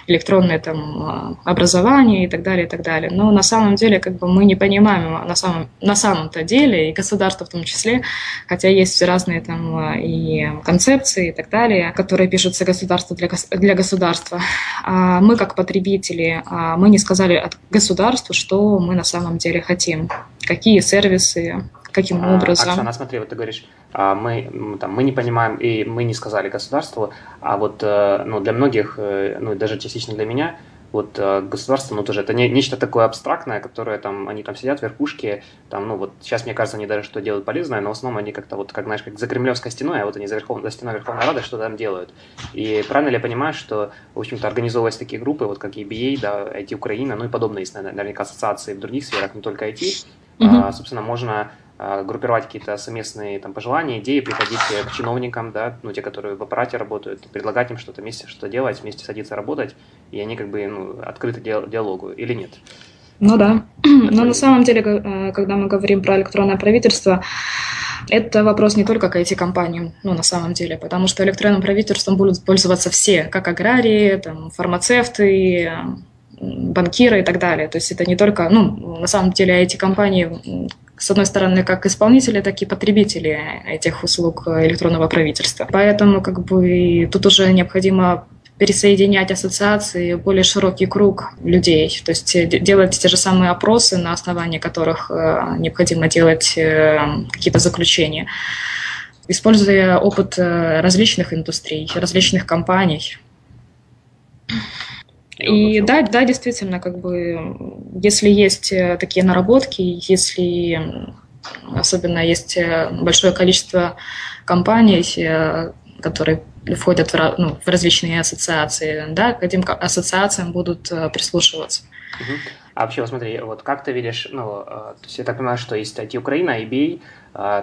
электронное там, а, образование и так далее, и так далее. Но на самом деле как бы, мы не понимаем на, самом, на самом-то деле, и государство в том числе, хотя есть разные там, а, и концепции и так далее, которые пишутся государство для, для государства. А мы как потребители, а мы не сказали от государству, что мы на самом деле хотим, какие сервисы, Каким а, образом? Оксана, смотри, вот ты говоришь, а, мы, там, мы не понимаем, и мы не сказали государству, а вот э, ну, для многих, э, ну, даже частично для меня, вот э, государство, ну, тоже это не, нечто такое абстрактное, которое там, они там сидят в верхушке, там, ну, вот сейчас, мне кажется, они даже что делают полезное, но в основном они как-то вот, как, знаешь, как за Кремлевской стеной, а вот они за, верхов, за стеной Верховной Рады что там делают. И правильно ли я понимаю, что, в общем-то, организовывать такие группы, вот как EBA, да, IT Украина, ну и подобные наверняка, ассоциации в других сферах, не только IT, mm-hmm. а, собственно, можно а, группировать какие-то совместные там, пожелания, идеи, приходить к чиновникам, да, ну, те, которые в аппарате работают, предлагать им что-то вместе, что делать, вместе садиться работать, и они как бы ну, открыты диалогу или нет. Ну да. Но на самом деле, э, когда мы говорим про электронное правительство, это вопрос не только к IT-компаниям, ну, на самом деле, потому что электронным правительством будут пользоваться все, как аграрии, там, фармацевты, банкиры и так далее. То есть это не только, ну, на самом деле IT-компании с одной стороны, как исполнители, так и потребители этих услуг электронного правительства. Поэтому как бы тут уже необходимо пересоединять ассоциации более широкий круг людей, то есть делать те же самые опросы, на основании которых э, необходимо делать э, какие-то заключения, используя опыт э, различных индустрий, различных компаний. И да, да, действительно, как бы, если есть э, такие наработки, если особенно есть э, большое количество компаний, э, которые входят в, ну, в различные ассоциации, да, к этим ассоциациям будут прислушиваться. А вообще, вот смотри, вот как ты видишь, ну, то есть я так понимаю, что есть IT Украина, IBA,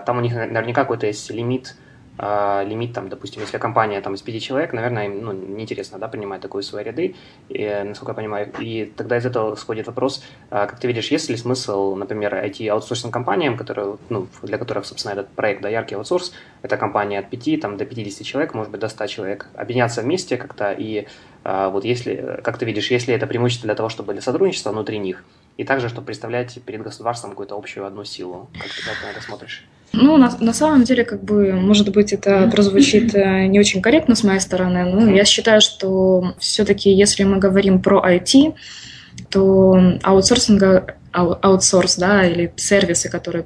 там у них наверняка какой-то есть лимит а, лимит, там, допустим, если компания там, из пяти человек, наверное, им ну, неинтересно да, принимать такую свои ряды, и, насколько я понимаю. И тогда из этого сходит вопрос, а, как ты видишь, есть ли смысл, например, IT-аутсорсинг компаниям, которые, ну, для которых, собственно, этот проект, да, яркий аутсорс, это компания от 5 там, до 50 человек, может быть, до 100 человек, объединяться вместе как-то, и а, вот если, как ты видишь, если это преимущество для того, чтобы для сотрудничества внутри них, и также, чтобы представлять перед государством какую-то общую одну силу. Как ты как на это смотришь? Ну, на, на самом деле, как бы, может быть, это прозвучит э, не очень корректно с моей стороны, но я считаю, что все-таки, если мы говорим про IT, то аутсорсинга аутсорс, да, или сервисы, которые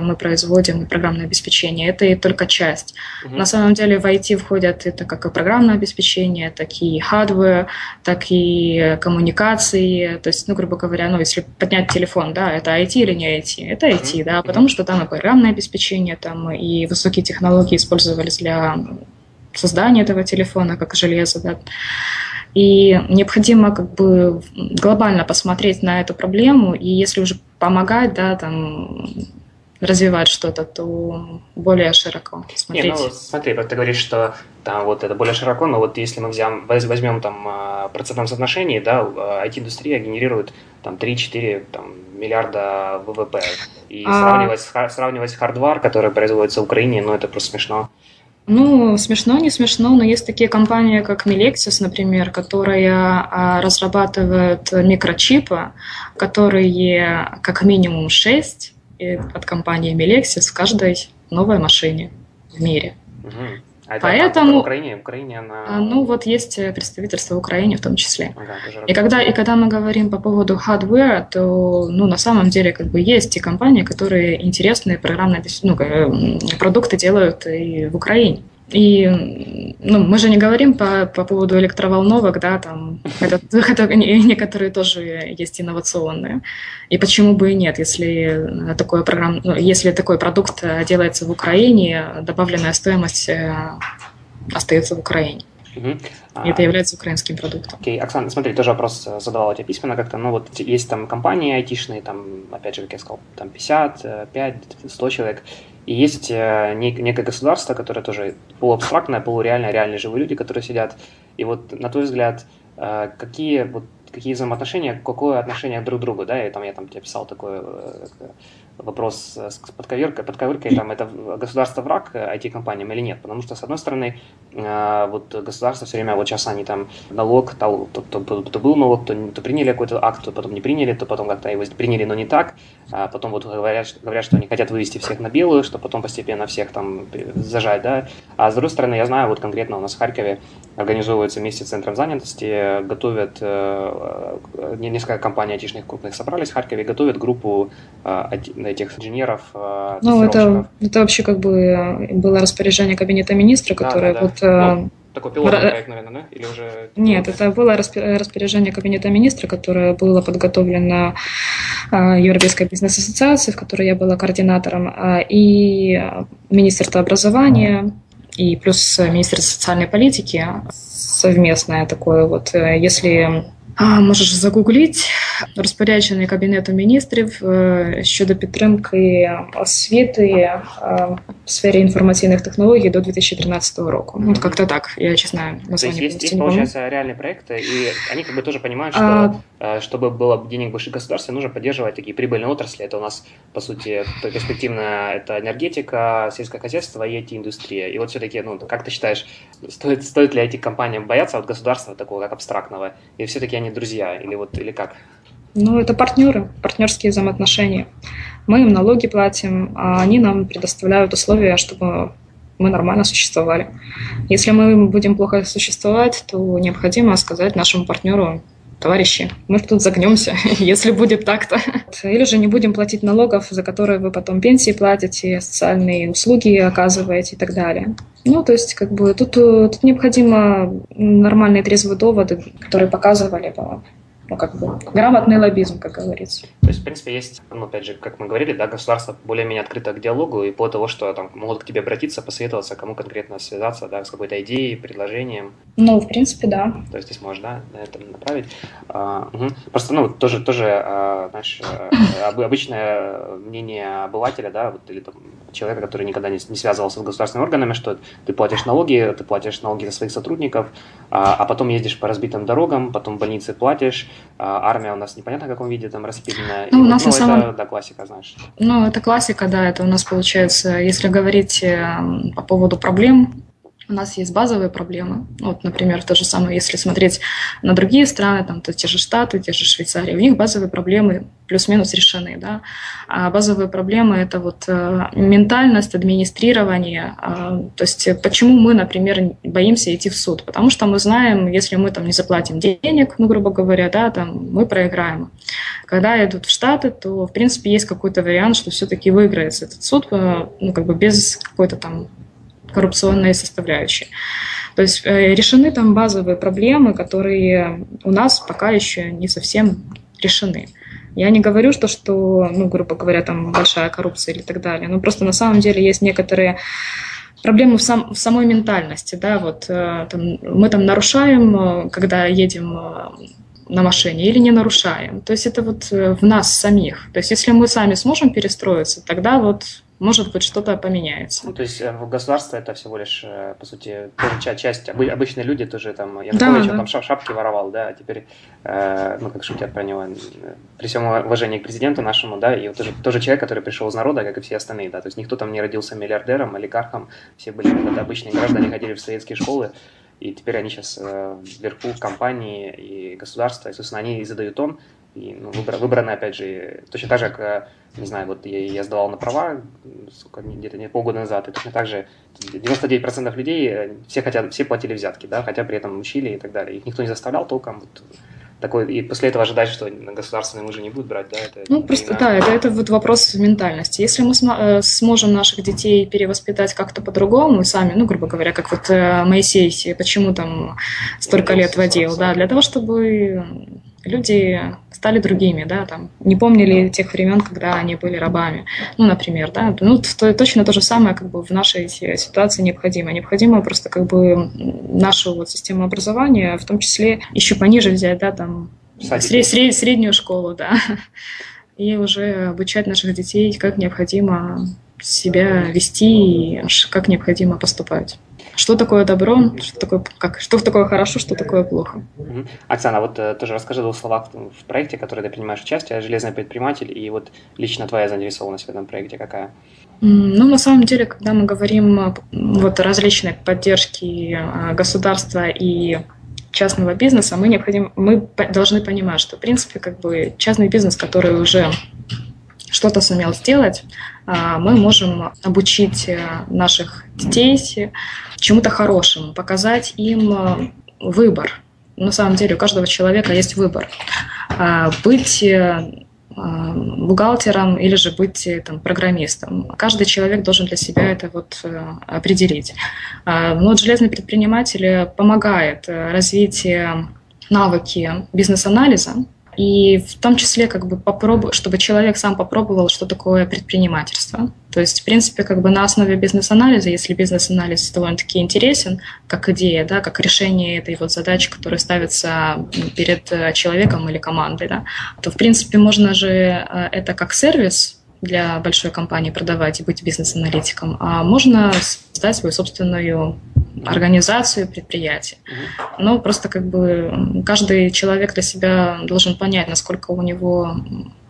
мы производим, программное обеспечение, это и только часть. Uh-huh. На самом деле в IT входят это как и программное обеспечение, так и hardware, так и коммуникации. То есть, ну, грубо говоря, ну, если поднять телефон, да, это IT или не IT? Это IT, uh-huh. да, потому что там и программное обеспечение, там и высокие технологии использовались для создания этого телефона, как железо, да. И необходимо как бы глобально посмотреть на эту проблему, и если уже помогать, да, там, развивать что-то, то более широко смотреть. Не, ну, смотри, ты говоришь, что там вот это более широко, но вот если мы взяем, возьмем там а, процентном соотношении, да, IT-индустрия генерирует там 3-4 там, миллиарда ВВП. И а... сравнивать, сравнивать хардвар, который производится в Украине, ну это просто смешно. Ну, смешно, не смешно, но есть такие компании, как Melexis, например, которые а, разрабатывают микрочипы, которые как минимум 6 от компании Melexis в каждой новой машине в мире. Угу. А это Поэтому, в Украине, в Украине она... А, ну, вот есть представительство в Украине в том числе. Ага, и, когда, и когда мы говорим по поводу hardware, то, ну, на самом деле, как бы есть те компании, которые интересные программные ну, продукты делают и в Украине. И ну, мы же не говорим по, по поводу электроволновок, да, там, это, это некоторые тоже есть инновационные. И почему бы и нет, если такой, программ, ну, если такой продукт делается в Украине, добавленная стоимость э, остается в Украине. Угу. И это является украинским продуктом. Окей, okay. Оксана, смотри, тоже вопрос задавала тебе письменно как-то. Ну вот есть там компании айтишные, там, опять же, как я сказал, там 50, 5, 100 человек. И есть э, некое государство, которое тоже полуабстрактное, полуреальное, реальные живые люди, которые сидят. И вот, на твой взгляд, э, какие, вот, какие взаимоотношения, какое отношение друг к другу, да, и там я там тебе писал такое, э, вопрос с подковыркой, подковыркой там это государство враг IT-компаниям или нет, потому что, с одной стороны, вот государство все время, вот сейчас они там налог, то, то, то, то был налог, то, то приняли какой-то акт, то потом не приняли, то потом как-то его приняли, но не так, а потом вот говорят, говорят, что они хотят вывести всех на белую, что потом постепенно всех там зажать, да, а с другой стороны, я знаю, вот конкретно у нас в Харькове организовывается вместе с Центром занятости, готовят, э, э, несколько компаний айтишных крупных собрались в Харькове, готовят группу э, этих инженеров, Ну, это, это вообще как бы было распоряжение Кабинета министра, которое да, да, да. вот... Ну, такой пилотный проект, наверное, да? Или уже... Нет, это было распоряжение Кабинета министра, которое было подготовлено Европейской бизнес-ассоциацией, в которой я была координатором, и Министерство образования, и плюс Министерство социальной политики совместное такое вот. Э, если а, можеш загуглити розпорядження Кабінету міністрів щодо підтримки освіти в сфері інформаційних технологій до 2013 року. Вот как-то так, я честно название есть, есть, получается, реальные проекты, и они как бы тоже понимают, что а... чтобы было денег больше государства, нужно поддерживать такие прибыльные отрасли. Это у нас, по сути, перспективно это энергетика, сельское хозяйство и IT-индустрия. И вот все-таки, ну, как ты считаешь, стоит, стоит ли этим компаниям бояться от государства такого, как абстрактного? И все-таки они друзья или вот или как? Ну, это партнеры, партнерские взаимоотношения. Мы им налоги платим, а они нам предоставляют условия, чтобы мы нормально существовали. Если мы будем плохо существовать, то необходимо сказать нашему партнеру, товарищи, мы тут загнемся, если будет так-то. Или же не будем платить налогов, за которые вы потом пенсии платите, социальные услуги оказываете и так далее. Ну, то есть, как бы, тут, тут необходимо нормальные трезвые доводы, которые показывали бы ну, как бы, грамотный лоббизм, как говорится. То есть, в принципе, есть, ну, опять же, как мы говорили, да, государство более-менее открыто к диалогу, и по того, что там могут к тебе обратиться, посоветоваться, кому конкретно связаться, да, с какой-то идеей, предложением. Ну, в принципе, да. То есть, ты сможешь, да, на это направить. А, угу. Просто, ну, тоже, тоже, а, знаешь, а, обычное мнение обывателя, да, вот, или там человека, который никогда не, не связывался с государственными органами, что ты платишь налоги, ты платишь налоги за своих сотрудников, а, а потом ездишь по разбитым дорогам, потом в больнице платишь, а, армия у нас непонятно в каком виде там распределена. Ну, у нас ну, на самом... это, да, классика, знаешь. Ну, это классика, да, это у нас получается, если говорить эм, по поводу проблем у нас есть базовые проблемы. Вот, например, то же самое, если смотреть на другие страны, там, то те же Штаты, те же Швейцарии, у них базовые проблемы плюс-минус решены. Да? А базовые проблемы – это вот э, ментальность, администрирование. Э, то есть почему мы, например, боимся идти в суд? Потому что мы знаем, если мы там не заплатим денег, ну, грубо говоря, да, там, мы проиграем. Когда идут в Штаты, то, в принципе, есть какой-то вариант, что все-таки выиграется этот суд, э, ну, как бы без какой-то там коррупционные составляющие. То есть э, решены там базовые проблемы, которые у нас пока еще не совсем решены. Я не говорю, что, что ну, грубо говоря, там большая коррупция или так далее, но просто на самом деле есть некоторые проблемы в, сам, в самой ментальности, да, вот э, там, мы там нарушаем, э, когда едем на машине или не нарушаем. То есть это вот в нас самих. То есть если мы сами сможем перестроиться, тогда вот может быть, что-то поменяется. Ну, то есть э, государство это всего лишь, э, по сути, часть, обычные люди тоже там, я да, да. там шапки воровал, да, а теперь, э, ну, как шутят про него, при всем уважении к президенту нашему, да, и вот тоже, тоже человек, который пришел из народа, как и все остальные, да, то есть никто там не родился миллиардером, олигархом, все были когда обычные граждане, ходили в советские школы, и теперь они сейчас вверху в компании и государства, и, собственно, они и задают тон, и ну, выбраны, опять же, точно так же, как, не знаю, вот я, я сдавал на права где-то не полгода назад, и точно так же 99% людей, э, все хотят, все платили взятки, да, хотя при этом учили и так далее. Их никто не заставлял толком. Вот, такой, и после этого ожидать, что на государственные мы же не будут брать, да? Это ну, просто, да, это, это вот вопрос ментальности. Если мы см- э, сможем наших детей перевоспитать как-то по-другому, сами, ну, грубо говоря, как вот э, Моисей, почему там столько лет водил, да, для того, чтобы люди стали другими, да, там, не помнили тех времен, когда они были рабами, ну, например, да, ну, то, точно то же самое, как бы, в нашей ситуации необходимо. Необходимо просто, как бы, нашу вот систему образования, в том числе еще пониже взять, да, там, сред, сред, среднюю школу, да, и уже обучать наших детей, как необходимо себя вести и как необходимо поступать. Что такое добро, что такое, как, что такое хорошо, что такое плохо. Угу. Оксана, вот э, тоже расскажи двух словах в проекте, в который ты принимаешь участие, «Железный предприниматель», и вот лично твоя заинтересованность в этом проекте какая? Ну, на самом деле, когда мы говорим вот, о различной поддержке государства и частного бизнеса, мы, необходим, мы должны понимать, что, в принципе, как бы частный бизнес, который уже что-то сумел сделать, мы можем обучить э, наших детей чему-то хорошему, показать им э, выбор. На самом деле у каждого человека есть выбор. А, быть э, бухгалтером или же быть там, программистом. Каждый человек должен для себя это вот определить. А, но вот железный предприниматель помогает развить навыки бизнес-анализа, и в том числе как бы попробовать, чтобы человек сам попробовал, что такое предпринимательство. То есть, в принципе, как бы на основе бизнес-анализа, если бизнес-анализ довольно-таки интересен, как идея, да, как решение этой вот задачи, которая ставится перед э, человеком или командой, да, то, в принципе, можно же э, это как сервис для большой компании продавать и быть бизнес-аналитиком, а можно создать свою собственную организацию, предприятие. Но просто как бы каждый человек для себя должен понять, насколько у него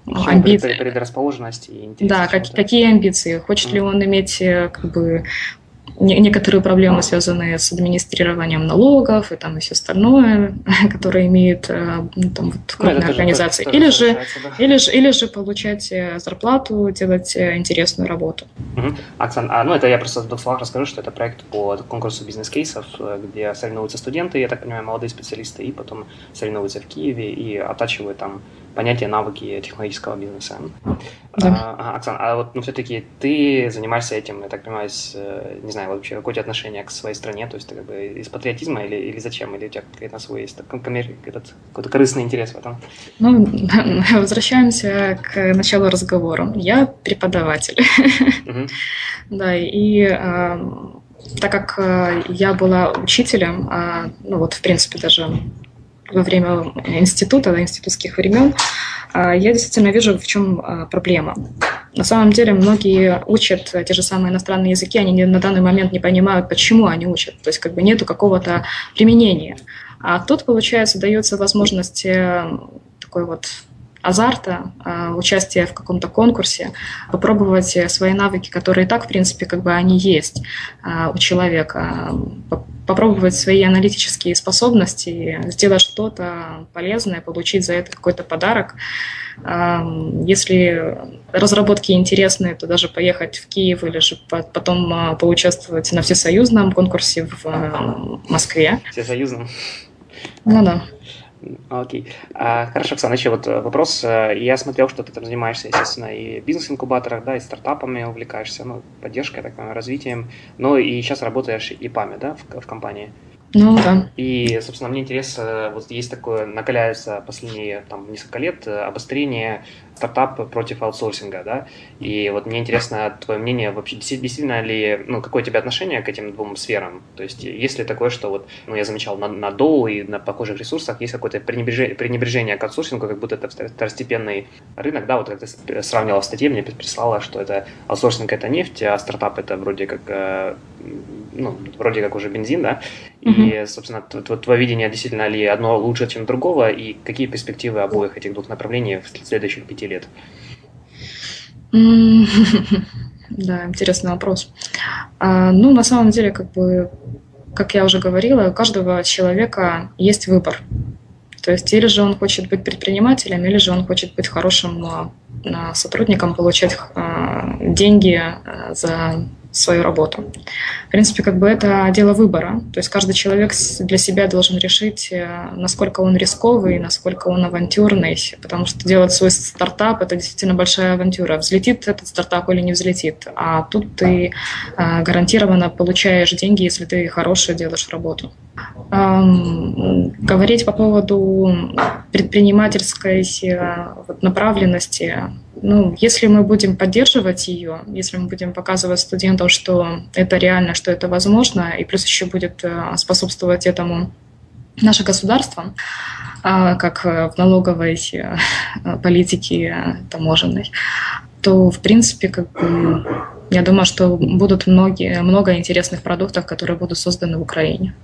амбиции. Предрасположенность и интерес. Да, как, какие амбиции. Хочет ли он иметь э, как бы некоторые проблемы, связанные с администрированием налогов и там и все остальное, которые имеют э, ну, там, вот, ну, крупные ну, организации. Тоже, или, же, да. или, же, или же получать э, зарплату, делать э, интересную работу. Угу. Оксан, а, ну это я просто в словах расскажу, что это проект по конкурсу бизнес-кейсов, где соревнуются студенты, я так понимаю, молодые специалисты, и потом соревнуются в Киеве и оттачивают там понятие, навыки технологического бизнеса. Да. А, Оксана, а вот ну, все-таки ты занимаешься этим, я так понимаю, с, э, не знаю, вообще какое у тебя отношение к своей стране, то есть ты как бы из патриотизма или, или зачем, или у тебя какой-то свой есть этот, какой-то корыстный интерес в этом? Ну, возвращаемся к началу разговора. Я преподаватель. Да, и так как э, я была учителем, а, ну вот, в принципе, даже во время института, институтских времен, а, я действительно вижу, в чем а, проблема. На самом деле многие учат те же самые иностранные языки, они на данный момент не понимают, почему они учат. То есть как бы нету какого-то применения. А тут, получается, дается возможность э, такой вот азарта, а, участия в каком-то конкурсе, попробовать свои навыки, которые и так, в принципе, как бы они есть а, у человека, попробовать свои аналитические способности, сделать что-то полезное, получить за это какой-то подарок. А, если разработки интересные, то даже поехать в Киев или же потом поучаствовать на всесоюзном конкурсе в Москве. Всесоюзном? Ну да. Окей. А, хорошо, Оксана, еще вот э, вопрос. Э, я смотрел, что ты там занимаешься, естественно, и бизнес-инкубаторах, да, и стартапами увлекаешься, ну, поддержкой, так, развитием, но и сейчас работаешь в EPAM е, да, в, в компании. Ну да. И, собственно, мне интересно, вот есть такое, накаляется последние там несколько лет э, обострение стартап против аутсорсинга, да, и вот мне интересно твое мнение, вообще действительно ли, ну, какое у тебя отношение к этим двум сферам, то есть есть ли такое, что вот, ну, я замечал на, на DOU и на похожих ресурсах есть какое-то пренебрежение, пренебрежение к аутсорсингу, как будто это второстепенный рынок, да, вот как ты сравнивала в статье, мне прислала, что это аутсорсинг это нефть, а стартап это вроде как, э, ну, вроде как уже бензин, да, mm-hmm. и, собственно, твое видение действительно ли одно лучше, чем другого, и какие перспективы обоих этих двух направлений в следующих пяти лет? Да, интересный вопрос. А, ну, на самом деле, как бы, как я уже говорила, у каждого человека есть выбор. То есть или же он хочет быть предпринимателем, или же он хочет быть хорошим а, сотрудником, получать а, деньги за свою работу. В принципе, как бы это дело выбора. То есть каждый человек для себя должен решить, э, насколько он рисковый, насколько он авантюрный, потому что делать свой стартап – это действительно большая авантюра. Взлетит этот стартап или не взлетит. А тут ты э, гарантированно получаешь деньги, если ты хорошо делаешь работу. Говорить по поводу предпринимательской э, направленности. Ну, если мы будем поддерживать ее, если мы будем показывать студентам, что это реально, что это возможно, и плюс еще будет э, способствовать этому наше государство, а, как в налоговой э, политике таможенной, то, в принципе, как бы я думаю, что будут многие, много интересных продуктов, которые будут созданы в Украине.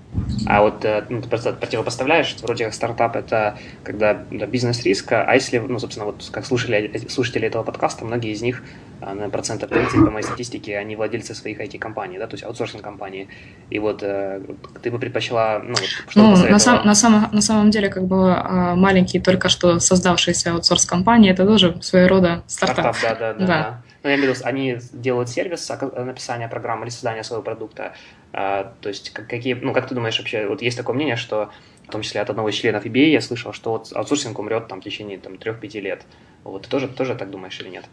А вот э, ну, ты просто противопоставляешь, что вроде как стартап – это когда да, бизнес риска, а если, ну, собственно, вот как слушали, слушатели этого подкаста, многие из них, э, на процентов 30, по моей статистике, они владельцы своих IT-компаний, да, то есть аутсорсинг-компании. И вот э, ты бы предпочла, ну, что ну, на, сам, на, самом, на самом деле, как бы маленькие, только что создавшиеся аутсорс-компании, это тоже своего рода стартап. Стартап, да, да, да. да. Ну, я имею в виду, они делают сервис написания программы или создания своего продукта. А, то есть, какие, ну, как ты думаешь вообще, вот есть такое мнение, что, в том числе от одного из членов EBA, я слышал, что вот аутсорсинг умрет там в течение там, 3-5 лет. Вот ты тоже, тоже так думаешь или нет?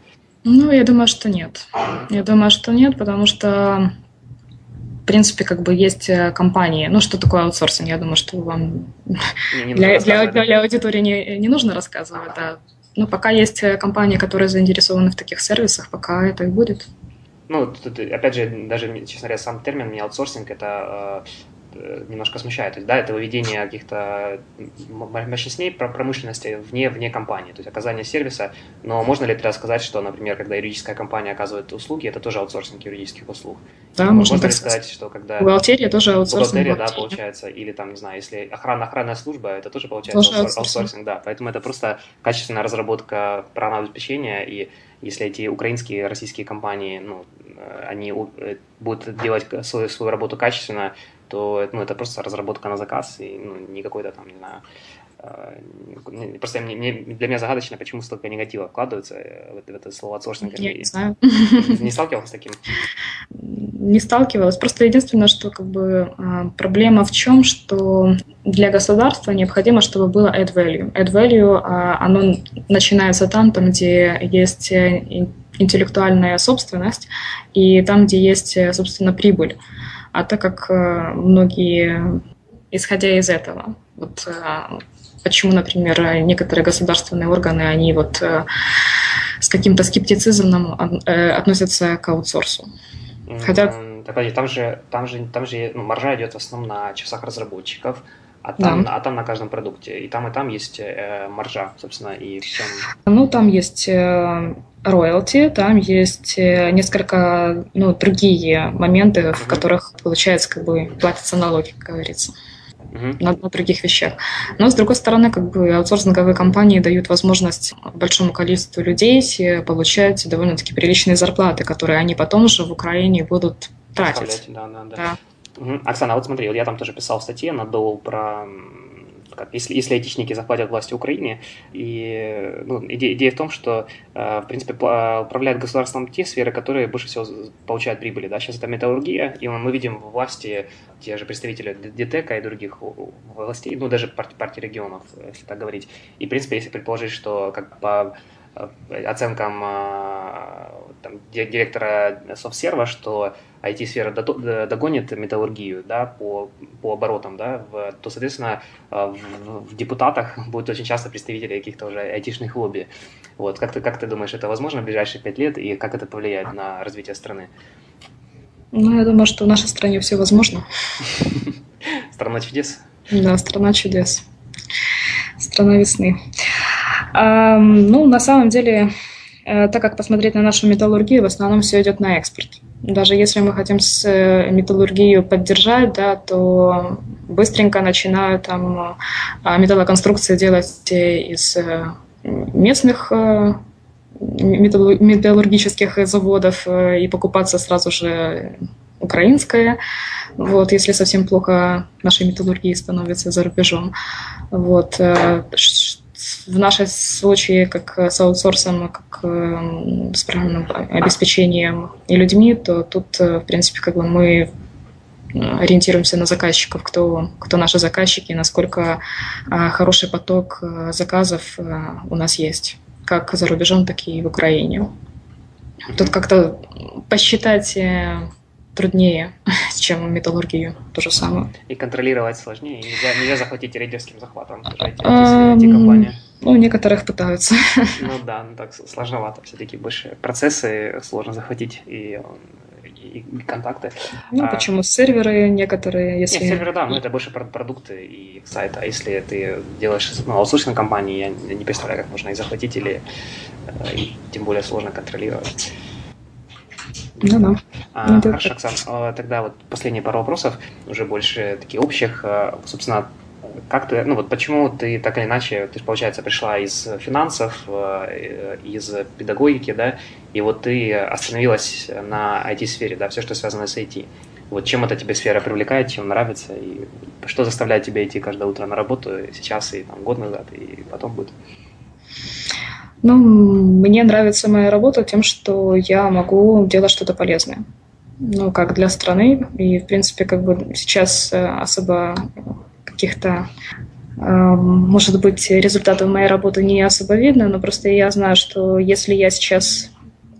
Ну, я думаю, что нет. Я думаю, что нет, потому что в принципе, как бы есть э, компании. Ну, что такое аутсорсинг? Я думаю, что вам не, не для, для, для аудитории не, не нужно рассказывать. Да. Ну, пока есть э, компании, которые заинтересованы в таких сервисах, пока это и будет. Ну, тут, опять же, даже, честно говоря, сам термин мне аутсорсинг это э, немножко смущает. То есть, да, это выведение каких-то мощностей промышленности вне, вне компании, то есть оказание сервиса. Но можно ли тогда сказать, что, например, когда юридическая компания оказывает услуги, это тоже аутсорсинг юридических услуг? Да, можно, можно так сказать, что когда... Бухгалтерия тоже аутсорсинг. Бухгалтерия, да, получается. Или там, не знаю, если охрана, охранная служба, это тоже получается тоже аутсорсинг. аутсорсинг. Да, поэтому это просто качественная разработка программного обеспечения и если эти украинские, российские компании, ну, э, они э, будут делать свою, свою работу качественно, то ну, это просто разработка на заказ, и ну, не какой-то там, не знаю, э, Просто мне, мне, для меня загадочно, почему столько негатива вкладывается в, в это слово аутсорсинг. Я не знаю. Не сталкивалась с таким? Не сталкивалась. Просто единственное, что как бы проблема в чем, что для государства необходимо, чтобы было add value. Add value, оно начинается там, там, где есть интеллектуальная собственность и там, где есть, собственно, прибыль. А так как э, многие, исходя из этого, вот э, почему, например, некоторые государственные органы, они вот э, с каким-то скептицизмом относятся к аутсорсу. Хотя... Так, там же, там же, там же ну, маржа идет в основном на часах разработчиков, а там, да. а там на каждом продукте. И там, и там есть э, маржа, собственно, и в чем... Ну, там есть роялти, там есть э, несколько ну, другие моменты, в которых, получается, как бы платятся налоги, как говорится. На, на других вещах. Но, с другой стороны, как бы аутсорсинговые компании дают возможность большому количеству людей получать довольно-таки приличные зарплаты, которые они потом уже в Украине будут тратить. Да, да, да. да. Угу. Оксана, а вот смотри, вот я там тоже писал в статье на Доу про как, если, если айтишники захватят власть в Украине, и ну, идея, идея в том, что, э, в принципе, управляют государством те сферы, которые больше всего получают прибыли. Да? Сейчас это металлургия, и мы видим в власти те же представители ДТЭКа и других властей, ну, даже партии, регионов, если так говорить. И, в принципе, если предположить, что как по э, оценкам э, там, директора софтсерва, что IT-сфера догонит металлургию да, по, по оборотам, да, в, то, соответственно, э, в, в депутатах будет очень часто представители каких-то уже айтишных лобби. Вот, как, ты, как ты думаешь, это возможно в ближайшие пять лет, и как это повлияет на развитие страны? Ну, я думаю, что в нашей стране все возможно. Страна чудес? Да, страна чудес. Страна весны. Ну, на самом деле, э, так как посмотреть на нашу металлургию, в основном все идет на экспорт. Даже если мы хотим с э, металлургию поддержать, да, то быстренько начинают там а, металлоконструкции делать из э, местных металлургических заводов и покупаться сразу же украинское. Вот, если совсем плохо нашей металлургии становится за рубежом. Вот, в нашем случае, как с аутсорсом, как с правильным обеспечением и людьми, то тут, в принципе, как бы мы ориентируемся на заказчиков, кто, кто наши заказчики, насколько хороший поток заказов у нас есть, как за рубежом, так и в Украине. Тут как-то посчитать э, труднее, чем металлургию, то же самое. И контролировать сложнее, нельзя, нельзя захватить рейдерским захватом, IT-компания. Ну, некоторых пытаются. Ну да, ну так сложновато, все-таки больше процессы сложно захватить и и контакты. Ну, а, почему серверы некоторые, если... Нет, серверы, да, но это больше продукты и сайт. А если ты делаешь ну, аутсорсинг компании, я не представляю, как можно их захватить или э, и тем более сложно контролировать. Ну да. А, ну, хорошо, Оксан, а, тогда вот последние пару вопросов, уже больше таких общих. А, собственно, как ты, ну вот почему ты так или иначе, ты, получается, пришла из финансов, э, из педагогики, да, и вот ты остановилась на IT-сфере, да, все, что связано с IT. Вот чем эта тебе сфера привлекает, чем нравится, и что заставляет тебя идти каждое утро на работу сейчас и там, год назад, и потом будет? Ну, мне нравится моя работа тем, что я могу делать что-то полезное. Ну, как для страны. И, в принципе, как бы сейчас э, особо каких-то может быть, результатов моей работы не особо видно, но просто я знаю, что если я сейчас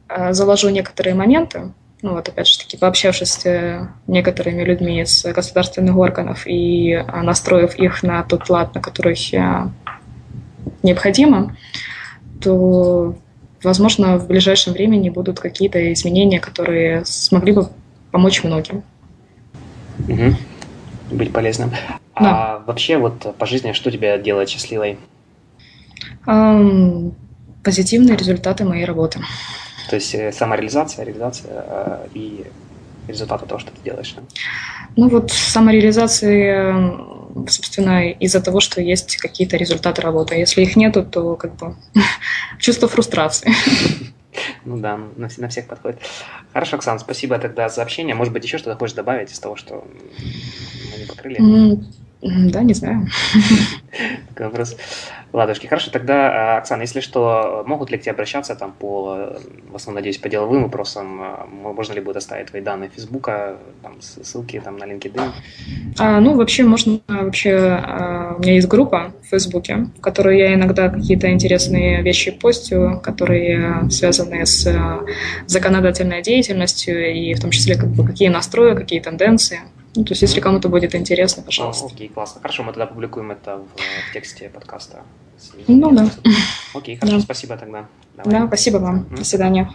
а, заложу некоторые моменты, ну вот опять же таки, пообщавшись с э, некоторыми людьми из государственных органов и а, настроив их на тот лад, на который необходимо, то, возможно, в ближайшем времени будут какие-то изменения, которые смогли бы помочь многим. Угу. Быть полезным. Да. А вообще вот по жизни что тебя делает счастливой? Um, позитивные результаты моей работы. То есть э, самореализация, реализация э, и результаты того, что ты делаешь. Да? Ну вот самореализация, собственно, из-за того, что есть какие-то результаты работы. Если их нету, то как бы чувство фрустрации. Ну да, на, на всех подходит. Хорошо, Оксана, спасибо тогда за общение. Может быть, еще что-то хочешь добавить из того, что мы не покрыли? Да, не знаю. Такой вопрос. Ладушки, хорошо. Тогда, Оксана, если что, могут ли к тебе обращаться там по, в основном, надеюсь, по деловым вопросам? Можно ли будет оставить твои данные Фейсбука, там, ссылки там, на LinkedIn? А, ну, вообще, можно, вообще, а, у меня есть группа в Фейсбуке, в которой я иногда какие-то интересные вещи постю, которые связаны с законодательной деятельностью и в том числе как бы, какие настрои, какие тенденции. Ну, то есть, если кому-то будет интересно, пожалуйста. Окей, классно. Хорошо, мы тогда публикуем это в, в тексте подкаста. Ну да. Окей, хорошо, да. спасибо тогда. Давай. Да, спасибо вам. До свидания.